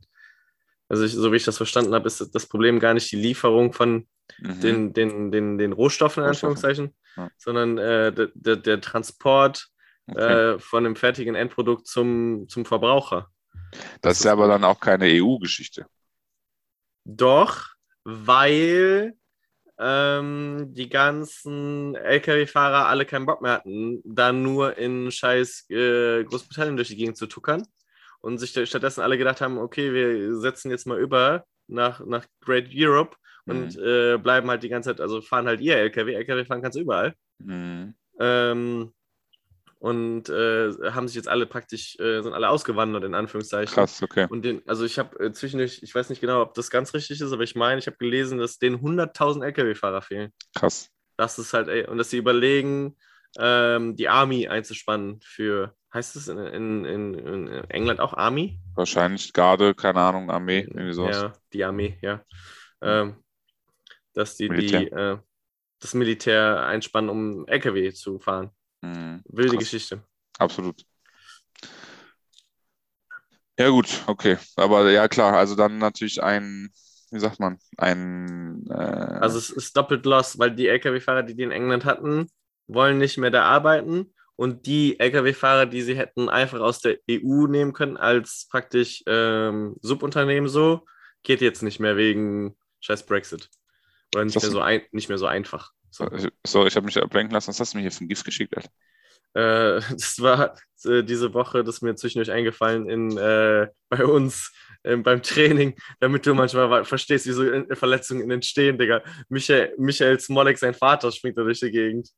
Also ich, so wie ich das verstanden habe, ist das Problem gar nicht die Lieferung von Mhm. den, den, den, den Rohstoffen, in. Anführungszeichen, Ja. sondern äh, der, der, der Transport okay. äh, von dem fertigen Endprodukt zum, zum Verbraucher. das ist ja aber dann auch keine EU-Geschichte. Doch, weil ähm, die ganzen Lkw-Fahrer alle keinen Bock mehr hatten, da nur in scheiß äh, Großbritannien durch die Gegend zu tuckern und sich stattdessen alle gedacht haben, okay, wir setzen jetzt mal über nach, nach Great Europe und äh, bleiben halt die ganze Zeit, also fahren halt ihr LKW, LKW fahren kannst du überall. Mhm. Ähm, und äh, haben sich jetzt alle praktisch, äh, sind alle ausgewandert, in Anführungszeichen. Krass, okay. Und den, also ich habe äh, zwischendurch, ich weiß nicht genau, ob das ganz richtig ist, aber ich meine, ich habe gelesen, dass denen 100.000 Lkw-Fahrer fehlen. Krass. Das ist halt, ey, und dass sie überlegen, ähm, die Army einzuspannen für, heißt es in, in, in, in England auch Army? Wahrscheinlich Garde, keine Ahnung, Armee, irgendwie sowas. Ja, die Armee, ja. Ähm, dass die, die Militär. äh, das Militär einspannen, um LKW zu fahren. Mhm. Wilde Krass. Geschichte. Absolut. Ja, gut, okay. Aber ja, klar, also dann natürlich ein, wie sagt man, ein. Äh, Also es ist doppelt los, weil die Lkw-Fahrer, die die in England hatten, wollen nicht mehr da arbeiten und die Lkw-Fahrer, die sie hätten einfach aus der EU nehmen können als praktisch ähm, Subunternehmen so, geht jetzt nicht mehr wegen scheiß Brexit. Oder nicht, mehr so, ein, nicht mehr so einfach. So. sorry, ich habe mich ablenken lassen. Was hast du mir hier für ein Gift geschickt, Alter? Äh, das war äh, diese Woche, das ist mir zwischendurch eingefallen in, äh, bei uns äh, beim Training, damit du manchmal verstehst, wie so äh, Verletzungen entstehen, Digga. Michael, Michael Smolek, sein Vater, springt da durch die Gegend.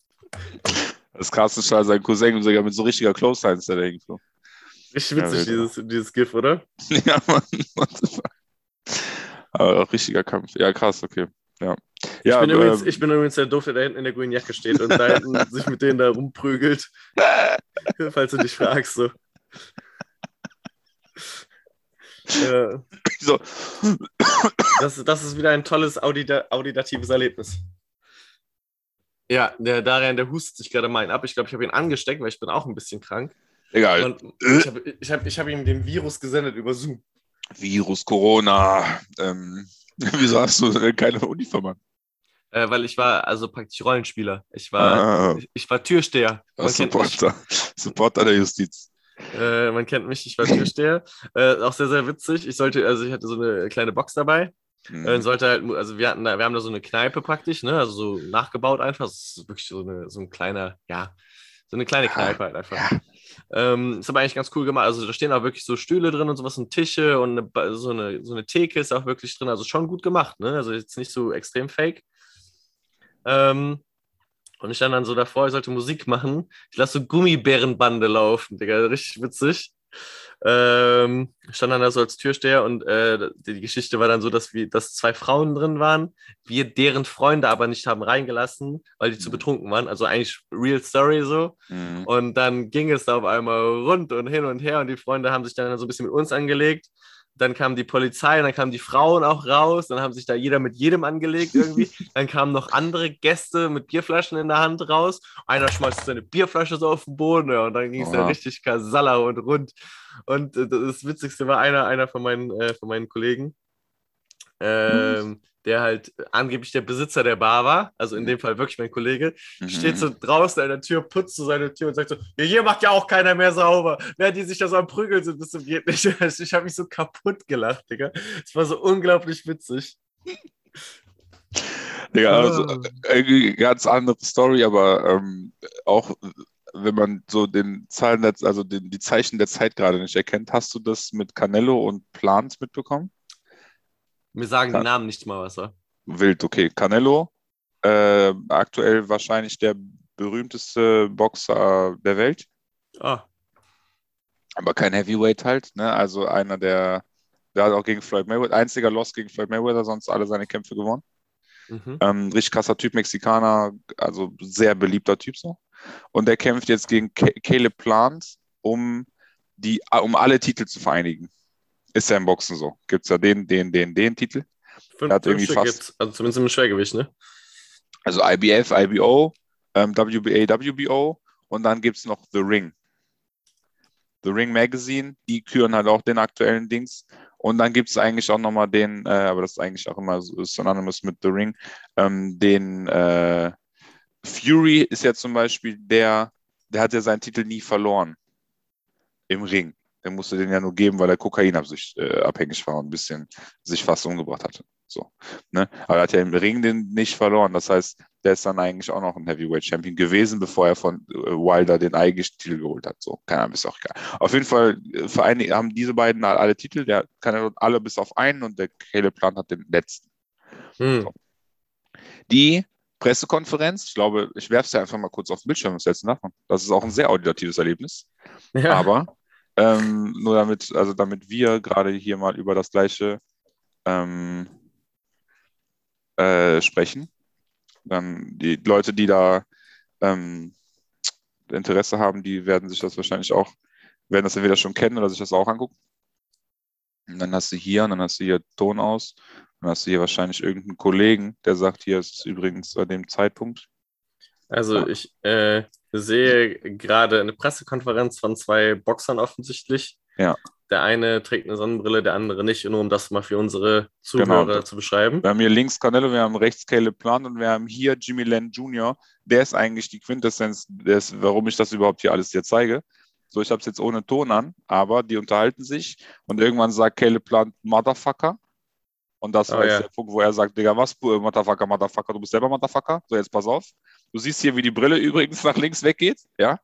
Das krasse ist halt sein Cousin sogar mit so richtiger Close Lines da irgendwo. Richtig witzig, Ja, dieses, dieses GIF, oder? Ja, Mann. Aber auch richtiger Kampf. Ja, krass, okay. Ja. Ich, ja, bin übrigens, ähm, ich bin übrigens der Doofe, der hinten in der grünen Jacke steht und da hinten sich mit denen da rumprügelt. Falls du dich fragst, so. Ja, so, das, das ist wieder ein tolles audita auditatives Erlebnis. Ja, der Darian, der hustet sich gerade mal einen ab. Ich glaube, ich habe ihn angesteckt, weil ich bin auch ein bisschen krank. egal. Und ich habe ich hab, ich hab ihm den Virus gesendet über Zoom. Virus, Corona. Ähm, wieso hast du äh, keine Uniform an? Äh, weil ich war also praktisch Rollenspieler. Ich war, Ah, ich, ich war Türsteher. Man Supporter. Supporter der Justiz. äh, man kennt mich, ich war Türsteher. äh, auch sehr, sehr witzig. Ich sollte, also ich hatte so eine kleine Box dabei. Hm. Äh, sollte halt, also wir hatten da, wir haben da so eine Kneipe praktisch, ne? Also so nachgebaut einfach. Das ist wirklich so, eine, so ein kleiner, ja, so eine kleine Kneipe halt einfach. Ja. Ähm, ist aber eigentlich ganz cool gemacht. Also da stehen auch wirklich so Stühle drin und sowas und Tische und eine, so, eine, so eine Theke ist auch wirklich drin. Also schon gut gemacht, ne? Also jetzt nicht so extrem fake. Ähm, und ich stand dann so davor, ich sollte Musik machen. Ich lasse so Gummibärenbande laufen, Digga, richtig witzig. Ähm, ich stand dann da so als Türsteher und äh, die, Geschichte war dann so, dass wir, dass zwei Frauen drin waren, wir deren Freunde aber nicht haben reingelassen, weil die zu Mhm. betrunken waren. Also eigentlich real story so. Hm. Und dann ging es da auf einmal rund und hin und her und die Freunde haben sich dann so ein bisschen mit uns angelegt. Dann kam die Polizei dann kamen die Frauen auch raus. Dann haben sich da jeder mit jedem angelegt irgendwie. dann kamen noch andere Gäste mit Bierflaschen in der Hand raus. Einer schmeißt seine Bierflasche so auf den Boden ja, und dann ging es da Oha. richtig kasala und rund. Und äh, das Witzigste war einer, einer von, meinen, äh, von meinen Kollegen, ähm, der halt angeblich der Besitzer der Bar war. Also in dem Fall wirklich mein Kollege Mhm. steht so draußen an der Tür, putzt so seine Tür und sagt so, ja, hier macht ja auch keiner mehr sauber. Während die sich da so am Prügeln sind, bis zum geht nicht. Ich habe mich so kaputt gelacht, Digga. Es war so unglaublich witzig. Digga, also, Ah. irgendwie ganz andere Story, aber ähm, auch wenn man so den Zahlen, also den, die Zeichen der Zeit gerade nicht erkennt, hast du das mit Canelo und Plant mitbekommen? Mir sagen Ja. die Namen nicht mal was. wa? Wild, okay. Canelo, äh, aktuell wahrscheinlich der berühmteste Boxer der Welt, Ah, aber kein Heavyweight halt, ne? Also einer der, der hat auch gegen Floyd Mayweather, einziger Loss gegen Floyd Mayweather, sonst alle seine Kämpfe gewonnen. mhm. Ähm, richtig krasser Typ, Mexikaner, also sehr beliebter Typ so. Und der kämpft jetzt gegen Ca- Caleb Plant, um, die, um alle Titel zu vereinigen. Ist ja im Boxen so. Gibt es ja den, den, den, den Titel. Fünf, hat irgendwie fast- gibt's. Also zumindest im Schwergewicht, ne? Also IBF, IBO, ähm, WBA, WBO und dann gibt es noch The Ring. The Ring Magazine, die küren halt auch den aktuellen Dings. Und dann gibt es eigentlich auch nochmal den, äh, aber das ist eigentlich auch immer so- synonymous mit The Ring, ähm, den äh, Fury ist ja zum Beispiel der, der hat ja seinen Titel nie verloren im Ring. Der musste den ja nur geben, weil er kokainabhängig äh, abhängig war und ein bisschen sich fast umgebracht hatte. So, ne? Aber er hat ja im Ring den nicht verloren. Das heißt, der ist dann eigentlich auch noch ein Heavyweight Champion gewesen, bevor er von äh, Wilder den eigentlichen Titel geholt hat. So, keine Ahnung, ist auch egal. Auf jeden Fall äh, haben diese beiden halt alle Titel. Der kann alle bis auf einen und der Caleb Plant hat den letzten. Hm. Die Pressekonferenz, ich glaube, ich werfe es ja einfach mal kurz auf den Bildschirm setzen davon. Das ist auch ein sehr auditatives Erlebnis. Ja. Aber ähm, nur damit, also damit wir gerade hier mal über das gleiche ähm, äh, sprechen, dann die Leute, die da ähm, Interesse haben, die werden sich das wahrscheinlich auch, werden das entweder schon kennen oder sich das auch angucken. Und dann hast du hier, und dann hast du hier Ton aus, dann hast du hier wahrscheinlich irgendeinen Kollegen, der sagt, hier ist es übrigens bei dem Zeitpunkt. Also ich äh, sehe gerade eine Pressekonferenz von zwei Boxern offensichtlich. Ja. Der eine trägt eine Sonnenbrille, der andere nicht, nur um das mal für unsere Zuhörer Genau. zu beschreiben. Wir haben hier links Canelo, wir haben rechts Caleb Plant und wir haben hier Jimmy Len Jr. Der ist eigentlich die Quintessenz, des, warum ich das überhaupt hier alles dir zeige. So, ich habe es jetzt ohne Ton an, aber die unterhalten sich und irgendwann sagt Caleb Plant Motherfucker. Und das Oh, war jetzt ja. der Punkt, wo er sagt, Digga, was, Motherfucker, Motherfucker, du bist selber Motherfucker. So, jetzt pass auf. Du siehst hier, wie die Brille übrigens nach links weggeht, ja.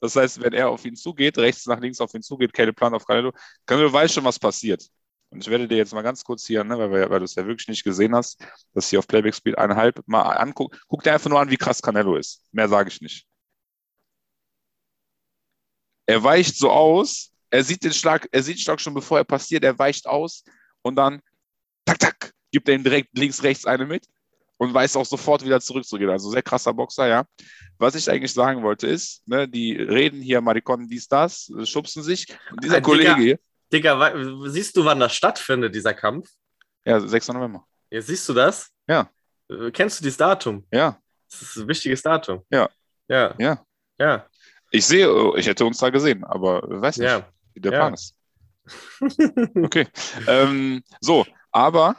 Das heißt, wenn er auf ihn zugeht, rechts nach links auf ihn zugeht, Caleb Plant auf Canelo, Canelo weiß schon, was passiert. Und ich werde dir jetzt mal ganz kurz hier, ne, weil, weil du es ja wirklich nicht gesehen hast, das hier auf Playback Speed eineinhalb mal angucken. Guck dir einfach nur an, wie krass Canelo ist. Mehr sage ich nicht. Er weicht so aus, er sieht den Schlag, er sieht den Schlag schon bevor er passiert, er weicht aus und dann tak, tak, gibt er ihm direkt links, rechts eine mit und weiß auch sofort wieder zurückzugehen. Also sehr krasser Boxer, ja. Was ich eigentlich sagen wollte ist, ne, die reden hier Marikon, dies, das, schubsen sich. Und dieser Ein Kollege hier, Digga, wa- siehst du, wann das stattfindet, dieser Kampf? ja, 6. November. Ja, siehst du das? Ja. Äh, Kennst du dieses Datum? Ja, Das ist ein wichtiges Datum. Ja. Ja. ja. Ja. Ich sehe, oh, ich hätte uns da gesehen, aber weiß nicht, Ja. wie der Ja. Plan ist. Okay. ähm, so, aber,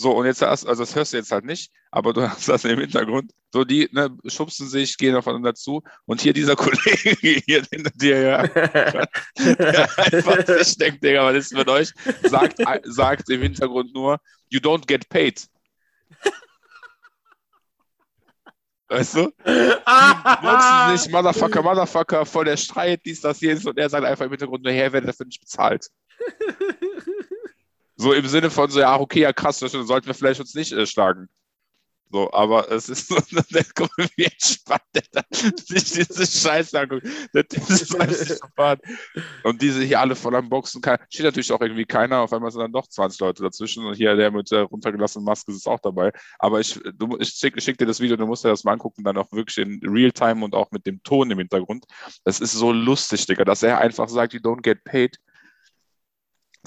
so, und jetzt hast, also das hörst du jetzt halt nicht, aber du hast das im Hintergrund. So, die ne, schubsen sich, gehen aufeinander zu und hier dieser Kollege hier hinter dir, ja, der einfach sich denkt, Digga, was ist mit euch? Sagt, sagt im Hintergrund nur, you don't get paid. Weißt du? Die boxen sich, Motherfucker, Motherfucker, voll der Streit, dies, das, jenes, und er sagt einfach im Hintergrund, nur, hey, werde dafür nicht bezahlt. So im Sinne von so, ja, okay, ja, krass, das sollten wir vielleicht uns nicht äh, schlagen. So, aber es ist so, der, guck wie entspannt der da sich diese Scheiße anguckt. Der Typ ist gefahren. Und diese hier alle voll am Boxen. Kann, steht natürlich auch irgendwie keiner. Auf einmal sind dann doch 20 Leute dazwischen. Und hier der mit der runtergelassenen Maske ist auch dabei. Aber ich, ich schicke schick dir das Video, du musst dir das mal angucken. Dann auch wirklich in Realtime und auch mit dem Ton im Hintergrund. Das ist so lustig, Digga, dass er einfach sagt, you don't get paid.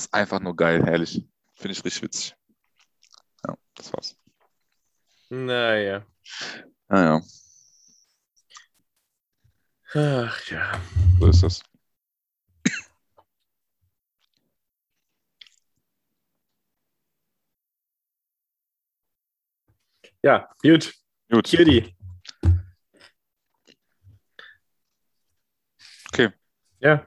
Ist einfach nur geil, herrlich. Finde ich richtig witzig. Ja, das war's. naja. Naja, Ach ja. so ist das. Ja, gut. Gut. Kitty. Okay. Ja.